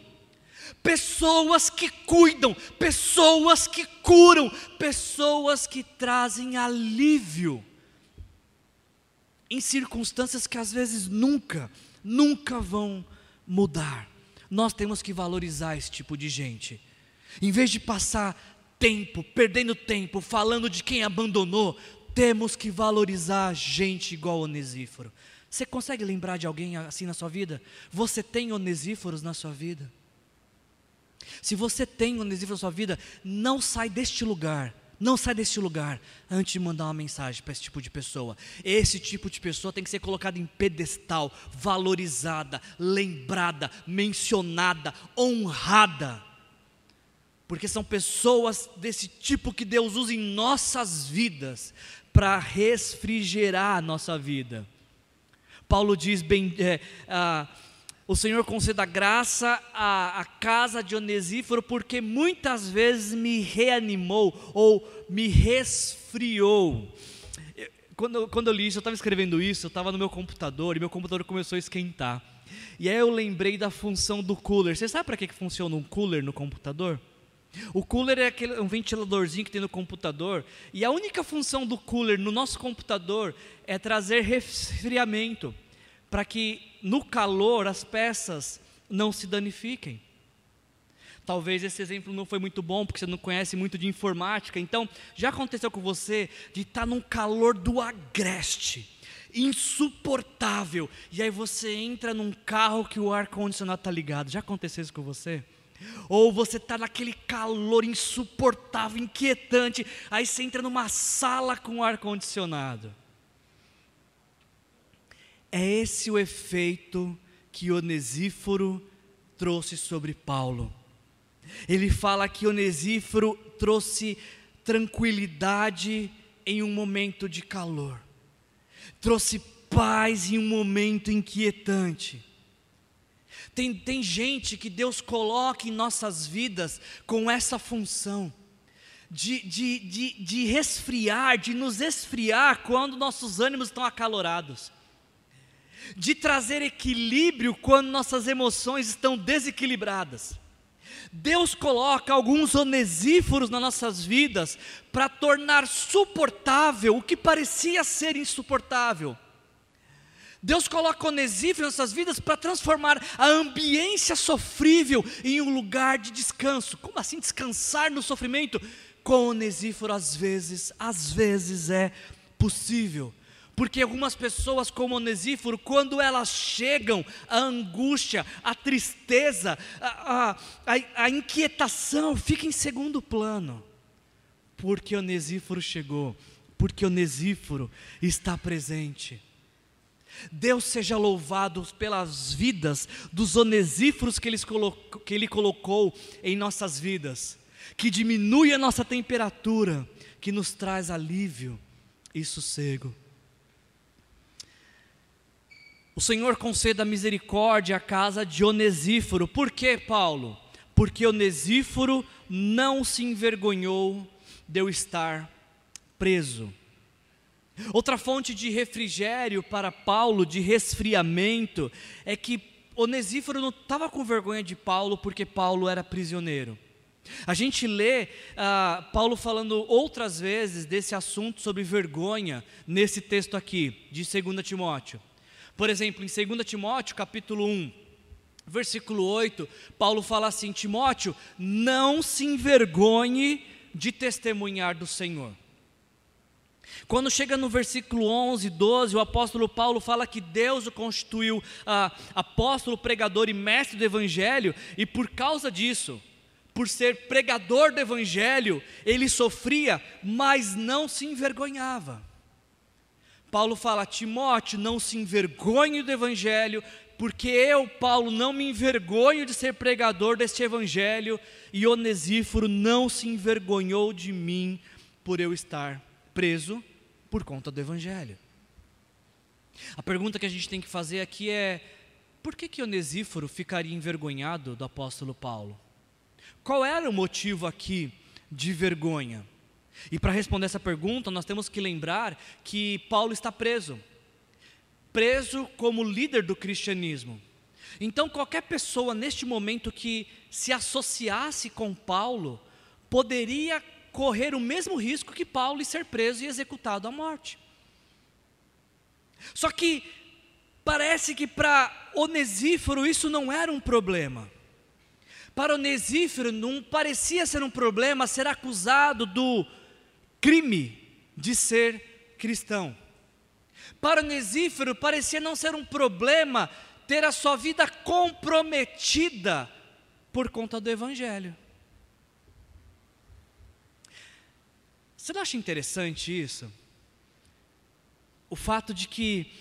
pessoas que cuidam, pessoas que curam, pessoas que trazem alívio em circunstâncias que às vezes nunca, nunca vão mudar. Nós temos que valorizar esse tipo de gente. Em vez de passar tempo, perdendo tempo, falando de quem abandonou, temos que valorizar gente igual Onesíforo. Você consegue lembrar de alguém assim na sua vida? Você tem onesíforos na sua vida? Se você tem onesíforo na sua vida, não sai deste lugar Não sai desse lugar antes de mandar uma mensagem para esse tipo de pessoa. Esse tipo de pessoa tem que ser colocada em pedestal, valorizada, lembrada, mencionada, honrada. Porque são pessoas desse tipo que Deus usa em nossas vidas para refrigerar a nossa vida. Paulo diz bem, é, ah, o Senhor conceda graça à, à, casa de Onesíforo, porque muitas vezes me reanimou ou me resfriou. Quando, quando eu li isso, eu estava escrevendo isso, eu estava no meu computador e meu computador começou a esquentar. E aí eu lembrei da função do cooler. Você sabe para que, que funciona um cooler no computador? O cooler é aquele, um ventiladorzinho que tem no computador, e a única função do cooler no nosso computador é trazer resfriamento, para que no calor as peças não se danifiquem. Talvez esse exemplo não foi muito bom, porque você não conhece muito de informática. Então, já aconteceu com você de estar tá num calor do agreste, insuportável, e aí você entra num carro que o ar-condicionado está ligado. Já aconteceu isso com você? Ou você está naquele calor insuportável, inquietante, aí você entra numa sala com ar-condicionado. É esse o efeito que Onesíforo trouxe sobre Paulo. Ele fala que Onesíforo trouxe tranquilidade em um momento de calor, trouxe paz em um momento inquietante. Tem, tem gente que Deus coloca em nossas vidas com essa função. De, de, de, de resfriar, de nos esfriar quando nossos ânimos estão acalorados, de trazer equilíbrio quando nossas emoções estão desequilibradas. Deus coloca alguns onesíforos nas nossas vidas para tornar suportável o que parecia ser insuportável. Deus coloca Onesífero em nossas vidas para transformar a ambiência sofrível em um lugar de descanso. Como assim descansar no sofrimento? Com Onesíforo, às vezes, às vezes é possível. Porque algumas pessoas, como Onesíforo, quando elas chegam, a angústia, a tristeza, a, a, a inquietação fica em segundo plano. Porque Onesíforo chegou, porque Onesíforo está presente. Deus seja louvado pelas vidas dos onesíforos que ele, colocou, que ele colocou em nossas vidas, que diminui a nossa temperatura, que nos traz alívio e sossego. O Senhor conceda misericórdia à casa de Onesíforo. Por que, Paulo? Porque Onesíforo não se envergonhou de eu estar preso. Outra fonte de refrigério para Paulo, de resfriamento, é que Onesíforo não estava com vergonha de Paulo porque Paulo era prisioneiro. A gente lê uh, Paulo falando outras vezes desse assunto sobre vergonha nesse texto aqui, de 2 Timóteo. Por exemplo, em 2 Timóteo, capítulo 1, versículo 8, Paulo fala assim: Timóteo, não se envergonhe de testemunhar do Senhor. Quando chega no versículo 11, 12, o apóstolo Paulo fala que Deus o constituiu ah, apóstolo, pregador e mestre do evangelho, e por causa disso, por ser pregador do evangelho, ele sofria, mas não se envergonhava. Paulo fala: Timóteo, não se envergonhe do evangelho, porque eu, Paulo, não me envergonho de ser pregador deste evangelho, e Onesíforo não se envergonhou de mim por eu estar preso por conta do Evangelho. A pergunta que a gente tem que fazer aqui é: por que, que Onesíforo ficaria envergonhado do apóstolo Paulo? Qual era o motivo aqui de vergonha? E para responder essa pergunta, nós temos que lembrar que Paulo está preso preso como líder do cristianismo. Então, qualquer pessoa neste momento que se associasse com Paulo poderia correr o mesmo risco que Paulo e ser preso e executado à morte. Só que parece que para Onesíforo isso não era um problema. Para Onesíforo não parecia ser um problema ser acusado do crime de ser cristão. Para Onesíforo parecia não ser um problema ter a sua vida comprometida por conta do evangelho. Você não acha interessante isso? O fato de que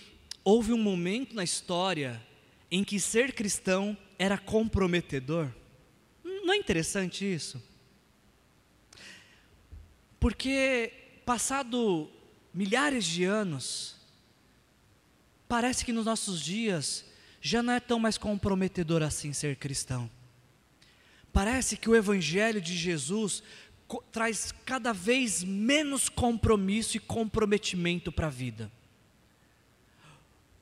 houve um momento na história em que ser cristão era comprometedor. Não é interessante isso? Porque, passado milhares de anos, parece que nos nossos dias já não é tão mais comprometedor assim ser cristão. Parece que o Evangelho de Jesus traz cada vez menos compromisso e comprometimento para a vida.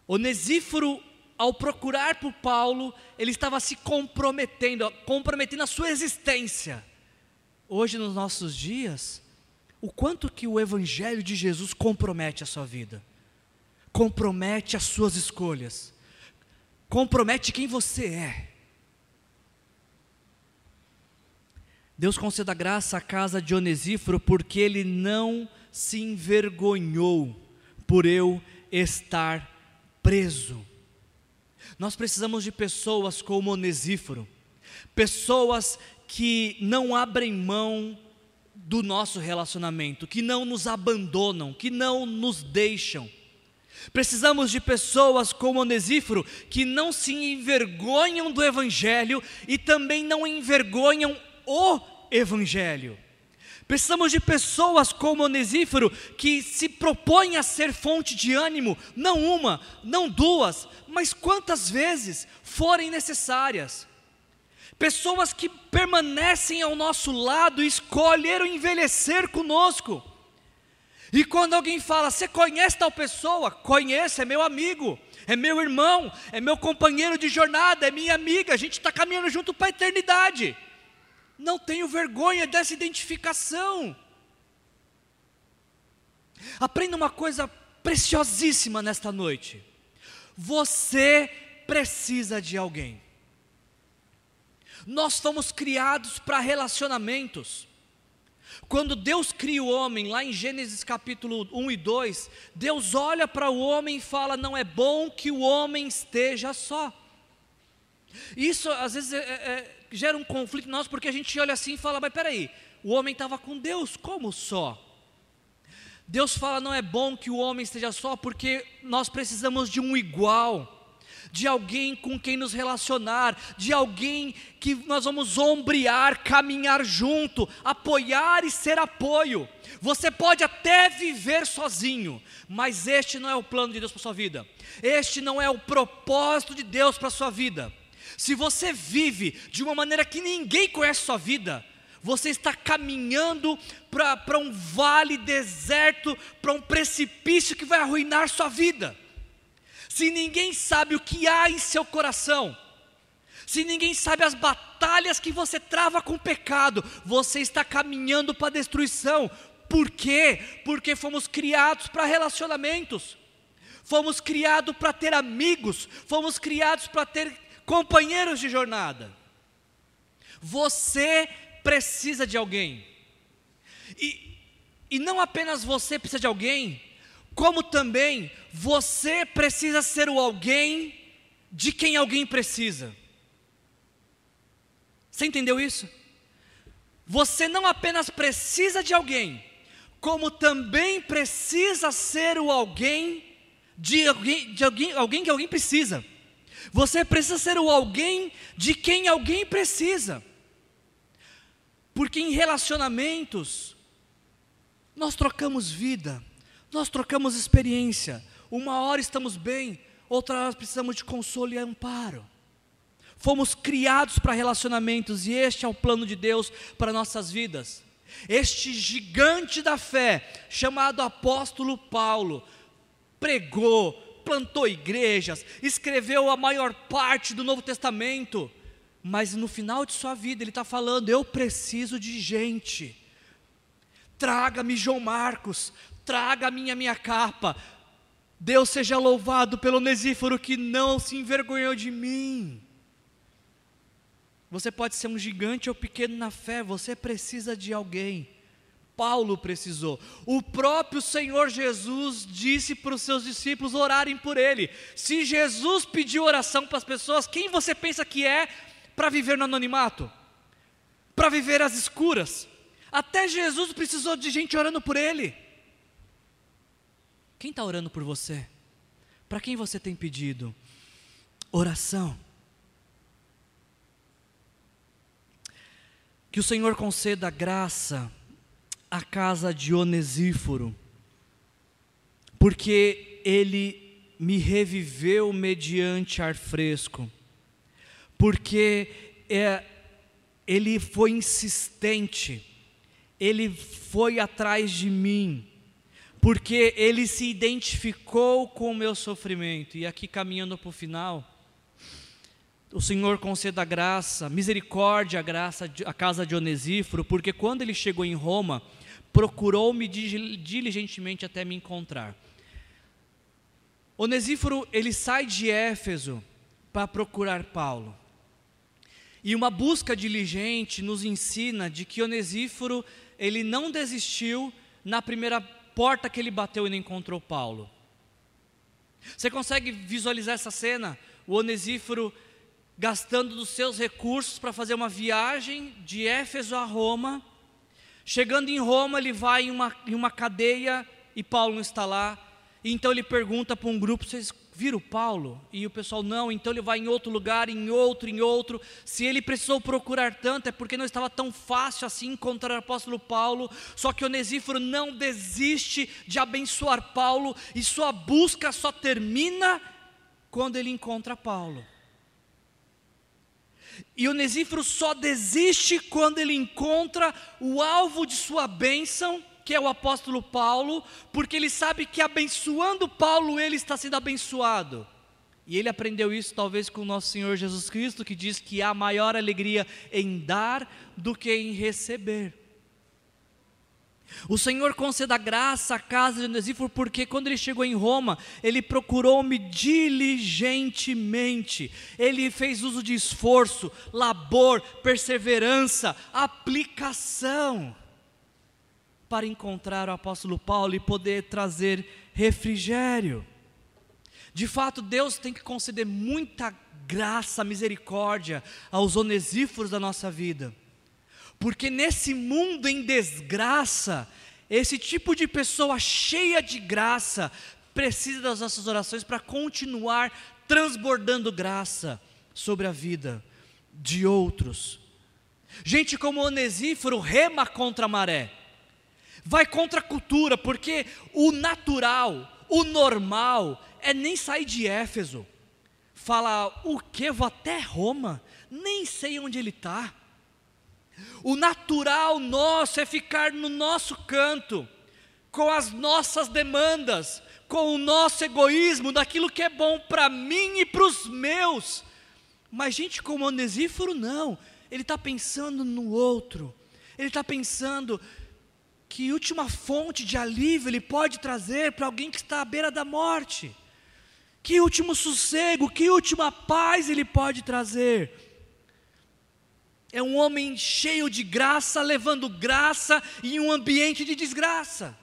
Onesíforo, ao procurar por Paulo, ele estava se comprometendo, comprometendo a sua existência. Hoje, nos nossos dias, o quanto que o Evangelho de Jesus compromete a sua vida, compromete as suas escolhas, compromete quem você é. Deus conceda graça à casa de Onesíforo, porque ele não se envergonhou por eu estar preso. Nós precisamos de pessoas como Onesíforo, pessoas que não abrem mão do nosso relacionamento, que não nos abandonam, que não nos deixam. Precisamos de pessoas como Onesíforo, que não se envergonham do Evangelho e também não envergonham o evangelho. Precisamos de pessoas como Onesífero que se propõem a ser fonte de ânimo, não uma, não duas, mas quantas vezes forem necessárias. Pessoas que permanecem ao nosso lado e escolheram envelhecer conosco. E quando alguém fala, você conhece tal pessoa? Conheço, é meu amigo, é meu irmão, é meu companheiro de jornada, é minha amiga, a gente está caminhando junto para a eternidade. Não tenho vergonha dessa identificação. Aprenda uma coisa preciosíssima nesta noite. Você precisa de alguém. Nós fomos criados para relacionamentos. Quando Deus cria o homem, lá em Gênesis capítulo 1 e 2, Deus olha para o homem e fala: Não é bom que o homem esteja só. Isso às vezes é, é, gera um conflito em nós porque a gente olha assim e fala: mas peraí, o homem estava com Deus, como só? Deus fala: não é bom que o homem esteja só porque nós precisamos de um igual de alguém com quem nos relacionar, de alguém que nós vamos ombrear, caminhar junto, apoiar e ser apoio. Você pode até viver sozinho, mas este não é o plano de Deus para sua vida. Este não é o propósito de Deus para sua vida. Se você vive de uma maneira que ninguém conhece sua vida, você está caminhando para um vale deserto, para um precipício que vai arruinar sua vida. Se ninguém sabe o que há em seu coração, se ninguém sabe as batalhas que você trava com o pecado, você está caminhando para a destruição. Por quê? Porque fomos criados para relacionamentos, fomos criados para ter amigos, fomos criados para ter companheiros de jornada. Você precisa de alguém. E, e não apenas você precisa de alguém, como também você precisa ser o alguém de quem alguém precisa. Você entendeu isso? Você não apenas precisa de alguém, como também precisa ser o alguém de alguém, de alguém, alguém que alguém precisa. Você precisa ser o alguém de quem alguém precisa. Porque em relacionamentos, nós trocamos vida, nós trocamos experiência. Uma hora estamos bem, outra hora precisamos de consolo e amparo. Fomos criados para relacionamentos e este é o plano de Deus para nossas vidas. Este gigante da fé, chamado apóstolo Paulo, pregou, plantou igrejas, escreveu a maior parte do Novo Testamento, mas no final de sua vida ele está falando: eu preciso de gente. Traga-me João Marcos, traga a minha capa. Deus seja louvado pelo Onesíforo que não se envergonhou de mim. Você pode ser um gigante ou pequeno na fé, você precisa de alguém. Paulo precisou. O próprio Senhor Jesus disse para os seus discípulos orarem por ele. Se Jesus pediu oração para as pessoas, quem você pensa que é para viver no anonimato? Para viver às escuras? Até Jesus precisou de gente orando por ele. Quem está orando por você? Para quem você tem pedido? Oração. Que o Senhor conceda graça à casa de Onesíforo, porque ele me reviveu mediante ar fresco, porque é, ele foi insistente, ele foi atrás de mim, porque ele se identificou com o meu sofrimento, e aqui caminhando para o final, o Senhor conceda graça, misericórdia, graça à casa de Onesíforo, porque quando ele chegou em Roma, procurou-me diligentemente até me encontrar. Onesíforo, ele sai de Éfeso para procurar Paulo. E uma busca diligente nos ensina de que Onesíforo, ele não desistiu na primeira porta que ele bateu e não encontrou Paulo. Você consegue visualizar essa cena? O Onesíforo gastando dos seus recursos para fazer uma viagem de Éfeso a Roma. Chegando em Roma, ele vai em uma, em uma cadeia e Paulo não está lá. E então ele pergunta para um grupo: vocês viram Paulo? E o pessoal não. Então ele vai em outro lugar, em outro, em outro. Se ele precisou procurar tanto, é porque não estava tão fácil assim encontrar o apóstolo Paulo. Só que Onesíforo não desiste de abençoar Paulo e sua busca só termina quando ele encontra Paulo. E Onesíforo só desiste quando ele encontra o alvo de sua bênção, que é o apóstolo Paulo, porque ele sabe que abençoando Paulo ele está sendo abençoado. E ele aprendeu isso talvez com o nosso Senhor Jesus Cristo, que diz que há maior alegria em dar do que em receber. O Senhor conceda graça à casa de Onesíforo, porque quando ele chegou em Roma, ele procurou-me diligentemente, ele fez uso de esforço, labor, perseverança, aplicação, para encontrar o apóstolo Paulo e poder trazer refrigério. De fato, Deus tem que conceder muita graça, misericórdia aos onesíforos da nossa vida porque nesse mundo em desgraça, esse tipo de pessoa cheia de graça precisa das nossas orações para continuar transbordando graça sobre a vida de outros. Gente como Onesíforo rema contra a maré, vai contra a cultura, porque o natural, o normal, é nem sair de Éfeso. Fala, o que? Vou até Roma, nem sei onde ele está. O natural nosso é ficar no nosso canto, com as nossas demandas, com o nosso egoísmo, daquilo que é bom para mim e para os meus. Mas gente como Onesíforo, não. Ele está pensando no outro. Ele está pensando que última fonte de alívio ele pode trazer para alguém que está à beira da morte. Que último sossego, que última paz ele pode trazer é um homem cheio de graça, levando graça em um ambiente de desgraça.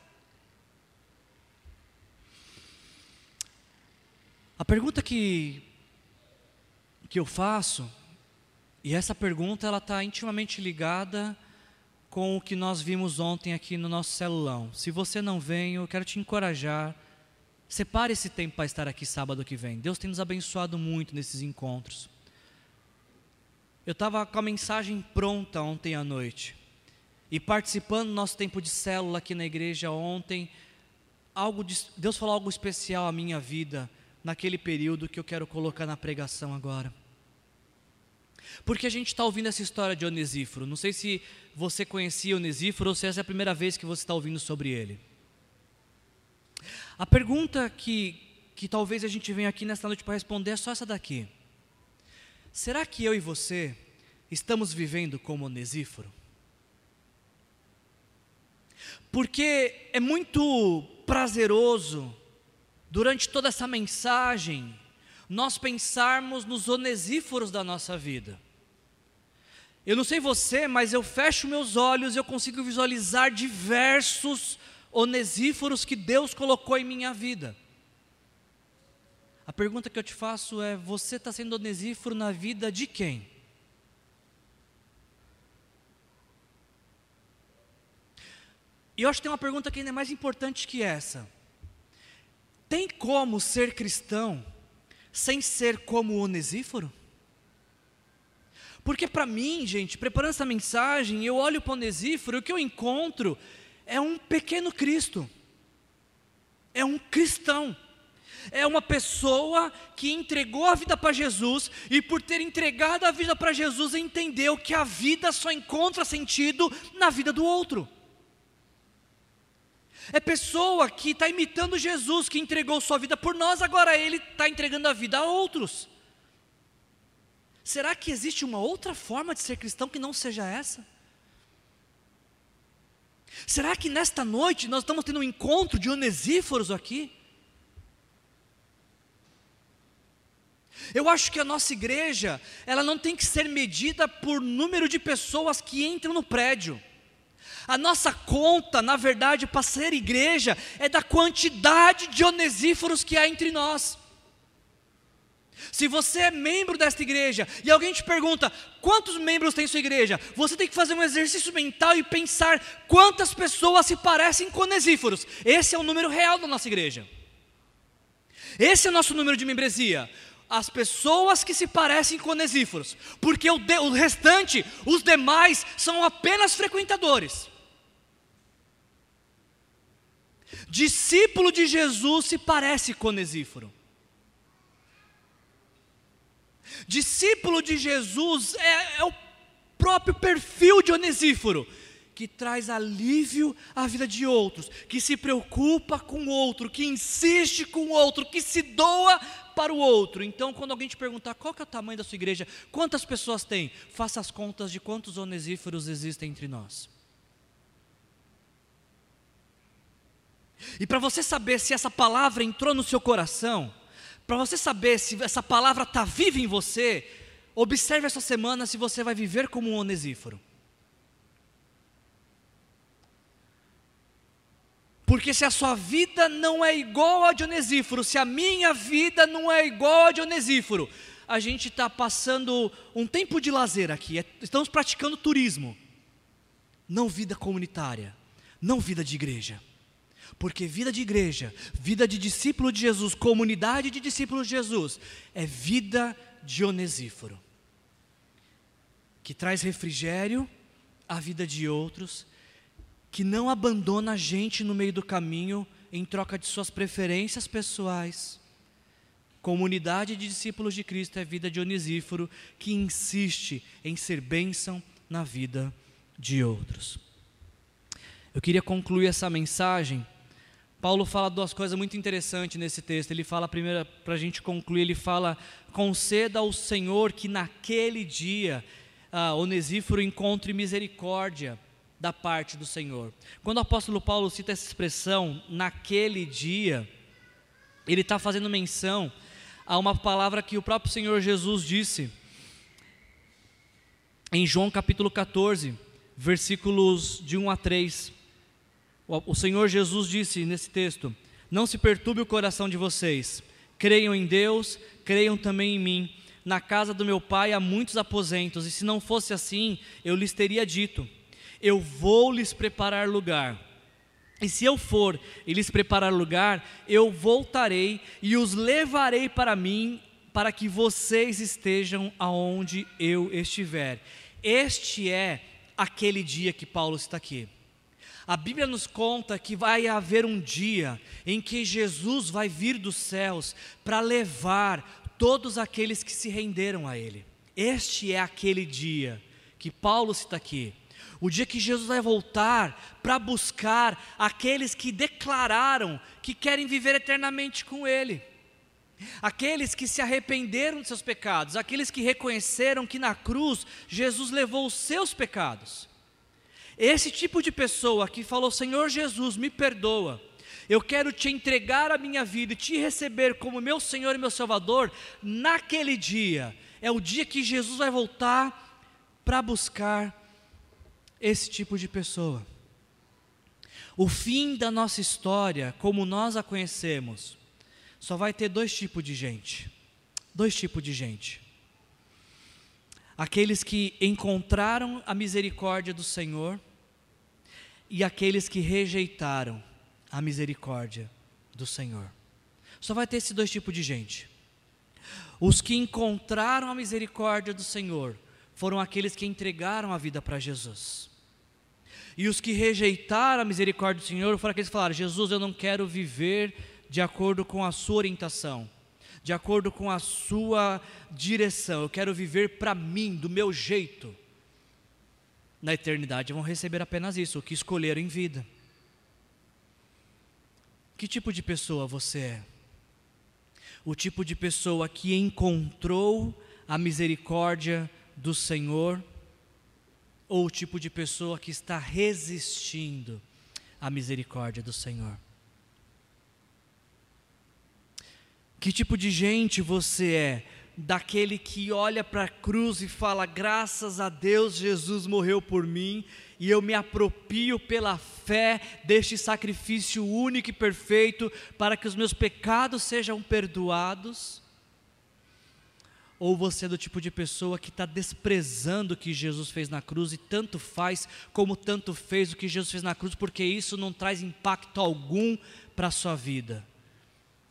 A pergunta que, que eu faço, e essa pergunta ela está intimamente ligada com o que nós vimos ontem aqui no nosso celulão. Se você não vem, eu quero te encorajar. Separe esse tempo para estar aqui sábado que vem. Deus tem nos abençoado muito nesses encontros. Eu estava com a mensagem pronta ontem à noite. E participando do nosso tempo de célula aqui na igreja ontem, algo de, Deus falou algo especial à minha vida naquele período que eu quero colocar na pregação agora. Porque a gente está ouvindo essa história de Onesíforo. Não sei se você conhecia Onesíforo ou se essa é a primeira vez que você está ouvindo sobre ele. A pergunta que, que talvez a gente venha aqui nesta noite para responder é só essa daqui. Será que eu e você estamos vivendo como Onesíforo? Porque é muito prazeroso, durante toda essa mensagem, nós pensarmos nos onesíforos da nossa vida. Eu não sei você, mas eu fecho meus olhos e eu consigo visualizar diversos onesíforos que Deus colocou em minha vida. A pergunta que eu te faço é: você está sendo onesíforo na vida de quem? E eu acho que tem uma pergunta que ainda é mais importante que essa. Tem como ser cristão sem ser como Onesíforo? Porque para mim, gente, preparando essa mensagem, eu olho para o Onesíforo e o que eu encontro é um pequeno Cristo. É um cristão. É uma pessoa que entregou a vida para Jesus e por ter entregado a vida para Jesus entendeu que a vida só encontra sentido na vida do outro. É pessoa que está imitando Jesus, que entregou sua vida por nós, agora ele está entregando a vida a outros. Será que existe uma outra forma de ser cristão que não seja essa? Será que nesta noite nós estamos tendo um encontro de onesíforos aqui? Eu acho que a nossa igreja, ela não tem que ser medida por número de pessoas que entram no prédio. A nossa conta, na verdade, para ser igreja, é da quantidade de onesíforos que há entre nós. Se você é membro desta igreja e alguém te pergunta quantos membros tem sua igreja, você tem que fazer um exercício mental e pensar quantas pessoas se parecem com onesíforos. Esse é o número real da nossa igreja. Esse é o nosso número de membresia as pessoas que se parecem com onesíforos, porque o, de, o, restante, os demais, são apenas frequentadores. Discípulo de Jesus se parece com Onesíforo. Discípulo de Jesus é, é o próprio perfil de Onesíforo, que traz alívio à vida de outros, que se preocupa com outro, que insiste com outro, que se doa para o outro. Então, quando alguém te perguntar qual é o tamanho da sua igreja, quantas pessoas tem, faça as contas de quantos onesíforos existem entre nós. E para você saber se essa palavra entrou no seu coração, para você saber se essa palavra está viva em você, observe essa semana se você vai viver como um onesíforo. Porque se a sua vida não é igual a de Onesíforo, se a minha vida não é igual a de Onesíforo, a gente está passando um tempo de lazer aqui, é, estamos praticando turismo, não vida comunitária, não vida de igreja. Porque vida de igreja, vida de discípulo de Jesus, comunidade de discípulos de Jesus, é vida de Onesíforo, que traz refrigério à vida de outros, que não abandona a gente no meio do caminho em troca de suas preferências pessoais. Comunidade de discípulos de Cristo é vida de Onesíforo, que insiste em ser bênção na vida de outros. Eu queria concluir essa mensagem Paulo fala duas coisas muito interessantes nesse texto. Ele fala, primeiro, para a gente concluir, ele fala: conceda ao Senhor que naquele dia ah, Onesíforo encontre misericórdia da parte do Senhor. Quando o apóstolo Paulo cita essa expressão, naquele dia, ele está fazendo menção a uma palavra que o próprio Senhor Jesus disse em João capítulo 14, versículos de 1 a 3. O Senhor Jesus disse nesse texto: Não se perturbe o coração de vocês, creiam em Deus, creiam também em mim. Na casa do meu pai há muitos aposentos, e se não fosse assim, eu lhes teria dito: Eu vou lhes preparar lugar. E se eu for e lhes preparar lugar, eu voltarei e os levarei para mim, para que vocês estejam aonde eu estiver. Este é aquele dia que Paulo está aqui. A Bíblia nos conta que vai haver um dia em que Jesus vai vir dos céus para levar todos aqueles que se renderam a Ele. Este é aquele dia que Paulo cita aqui. O dia que Jesus vai voltar para buscar aqueles que declararam que querem viver eternamente com Ele. Aqueles que se arrependeram de seus pecados, aqueles que reconheceram que na cruz Jesus levou os seus pecados. Esse tipo de pessoa que falou: Senhor Jesus, me perdoa, eu quero te entregar a minha vida e te receber como meu Senhor e meu Salvador, naquele dia, é o dia que Jesus vai voltar para buscar esse tipo de pessoa. O fim da nossa história, como nós a conhecemos, só vai ter dois tipos de gente. Dois tipos de gente. Aqueles que encontraram a misericórdia do Senhor e aqueles que rejeitaram a misericórdia do Senhor. Só vai ter esses dois tipos de gente. Os que encontraram a misericórdia do Senhor foram aqueles que entregaram a vida para Jesus. E os que rejeitaram a misericórdia do Senhor foram aqueles que falaram: Jesus, eu não quero viver de acordo com a sua orientação, de acordo com a sua direção, eu quero viver para mim, do meu jeito. Na eternidade vão receber apenas isso, o que escolheram em vida. Que tipo de pessoa você é? O tipo de pessoa que encontrou a misericórdia do Senhor ou o tipo de pessoa que está resistindo à misericórdia do Senhor? Que tipo de gente você é? Daquele que olha para a cruz e fala: graças a Deus, Jesus morreu por mim, e eu me apropio pela fé deste sacrifício único e perfeito para que os meus pecados sejam perdoados? Ou você é do tipo de pessoa que está desprezando o que Jesus fez na cruz e tanto faz como tanto fez o que Jesus fez na cruz, porque isso não traz impacto algum para a sua vida?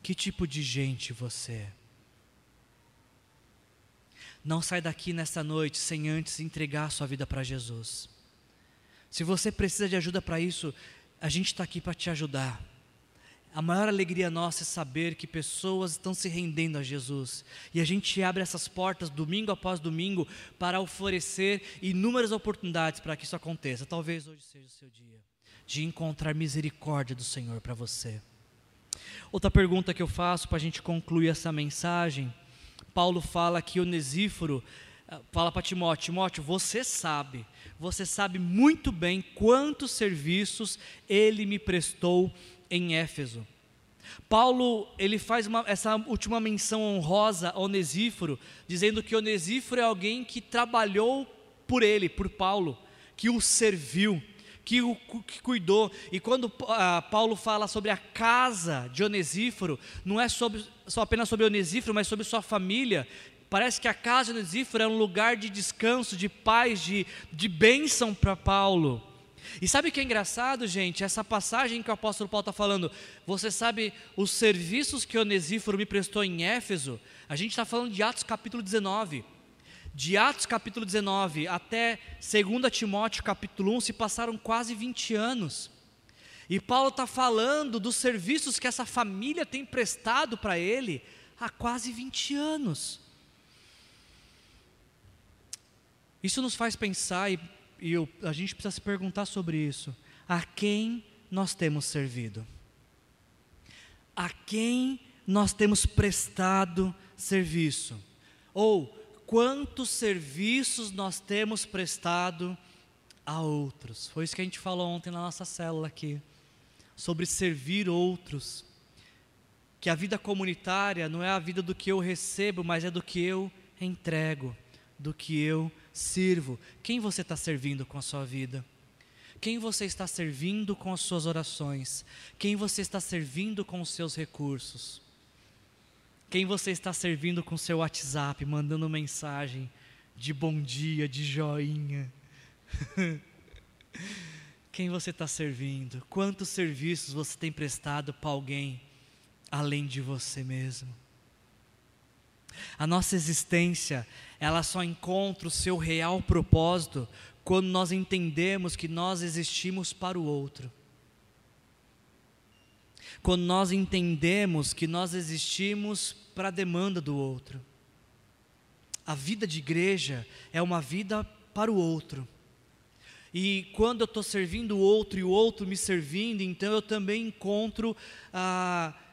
Que tipo de gente você é? Não sai daqui nessa noite sem antes entregar a sua vida para Jesus. Se você precisa de ajuda para isso, a gente está aqui para te ajudar. A maior alegria nossa é saber que pessoas estão se rendendo a Jesus. E a gente abre essas portas domingo após domingo para oferecer inúmeras oportunidades para que isso aconteça. Talvez hoje seja o seu dia de encontrar misericórdia do Senhor para você. Outra pergunta que eu faço para a gente concluir essa mensagem: Paulo fala que Onesíforo eh, fala para Timóteo: Timóteo, você sabe, você sabe muito bem quantos serviços ele me prestou em Éfeso. Paulo, ele faz uma, essa última menção honrosa a Onesíforo, dizendo que Onesíforo é alguém que trabalhou por ele, por Paulo, que o serviu, que o que cuidou. E quando uh, Paulo fala sobre a casa de Onesíforo, não é sobre, só apenas sobre Onesíforo, mas sobre sua família. Parece que a casa de Onesíforo é um lugar de descanso, de paz, de, de bênção para Paulo. E sabe o que é engraçado, gente? Essa passagem que o apóstolo Paulo está falando, você sabe os serviços que Onesíforo me prestou em Éfeso? A gente está falando de Atos capítulo 19. De Atos capítulo 19 até 2 Timóteo capítulo 1 se passaram quase 20 anos. E Paulo está falando dos serviços que essa família tem prestado para ele há quase 20 anos. Isso nos faz pensar e e eu, a gente precisa se perguntar sobre isso. A quem nós temos servido? A quem nós temos prestado serviço? Ou quantos serviços nós temos prestado a outros? Foi isso que a gente falou ontem na nossa célula aqui, sobre servir outros. Que a vida comunitária não é a vida do que eu recebo, mas é do que eu entrego, do que eu sirvo. Quem você está servindo com a sua vida? Quem você está servindo com as suas orações? Quem você está servindo com os seus recursos? Quem você está servindo com o seu WhatsApp, mandando mensagem de bom dia, de joinha? Quem você está servindo? Quantos serviços você tem prestado para alguém além de você mesmo? A nossa existência, ela só encontra o seu real propósito quando nós entendemos que nós existimos para o outro. Quando nós entendemos que nós existimos para a demanda do outro. A vida de igreja é uma vida para o outro. E quando eu estou servindo o outro e o outro me servindo, então eu também encontro a. Ah,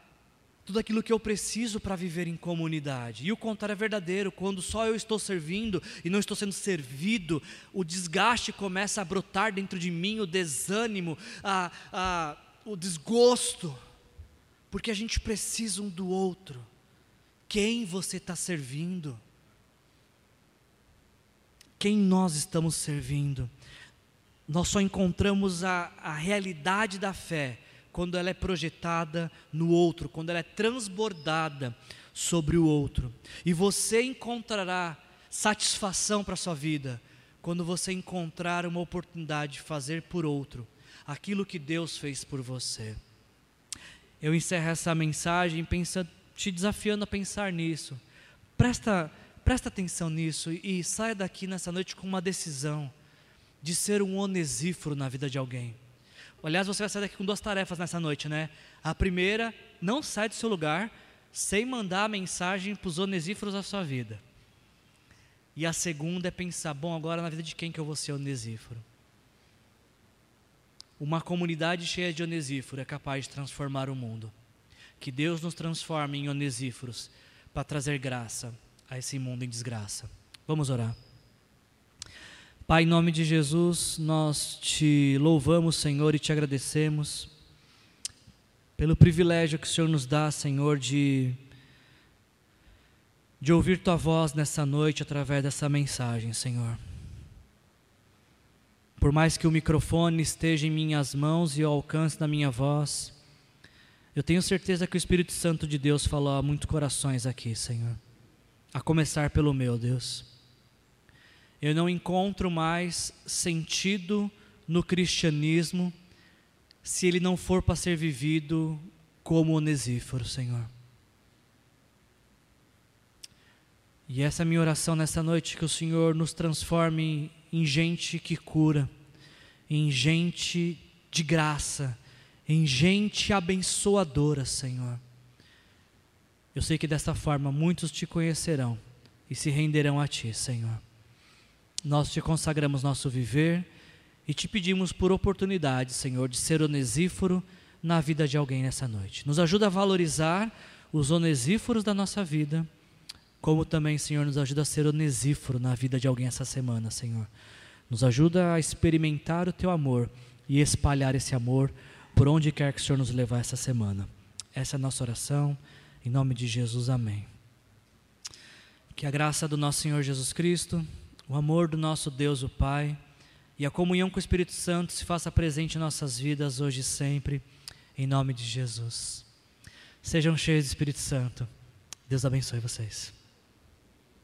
tudo aquilo que eu preciso para viver em comunidade. E o contrário é verdadeiro, quando só eu estou servindo e não estou sendo servido, o desgaste começa a brotar dentro de mim, o desânimo, a, a, o desgosto, porque a gente precisa um do outro. Quem você está servindo? Quem nós estamos servindo? Nós só encontramos a, a realidade da fé quando ela é projetada no outro, quando ela é transbordada sobre o outro. E você encontrará satisfação para a sua vida quando você encontrar uma oportunidade de fazer por outro aquilo que Deus fez por você. Eu encerro essa mensagem pensa, te desafiando a pensar nisso. Presta, presta atenção nisso e, e saia daqui nessa noite com uma decisão de ser um onesíforo na vida de alguém. Aliás, você vai sair daqui com duas tarefas nessa noite, né? A primeira, não sai do seu lugar sem mandar a mensagem para os onesíforos da sua vida. E a segunda é pensar, bom, agora na vida de quem que eu vou ser onesíforo? Uma comunidade cheia de onesíforo é capaz de transformar o mundo. Que Deus nos transforme em onesíforos para trazer graça a esse mundo em desgraça. Vamos orar. Pai, em nome de Jesus, nós te louvamos, Senhor, e te agradecemos pelo privilégio que o Senhor nos dá, Senhor, de, de ouvir tua voz nessa noite através dessa mensagem, Senhor. Por mais que o microfone esteja em minhas mãos e ao alcance da minha voz, eu tenho certeza que o Espírito Santo de Deus falou a muitos corações aqui, Senhor. A começar pelo meu, Deus. Eu não encontro mais sentido no cristianismo se ele não for para ser vivido como onesíforo, Senhor. E essa é a minha oração nessa noite, que o Senhor nos transforme em gente que cura, em gente de graça, em gente abençoadora, Senhor. Eu sei que dessa forma muitos te conhecerão e se renderão a Ti, Senhor nós te consagramos nosso viver e te pedimos por oportunidade, Senhor, de ser onesíforo na vida de alguém nessa noite. Nos ajuda a valorizar os onesíforos da nossa vida, como também, Senhor, nos ajuda a ser onesíforo na vida de alguém essa semana, Senhor. Nos ajuda a experimentar o teu amor e espalhar esse amor por onde quer que o Senhor nos levar essa semana. Essa é a nossa oração, em nome de Jesus, amém. Que a graça do nosso Senhor Jesus Cristo o amor do nosso Deus, o Pai, e a comunhão com o Espírito Santo se faça presente em nossas vidas hoje e sempre, em nome de Jesus. Sejam cheios do Espírito Santo. Deus abençoe vocês.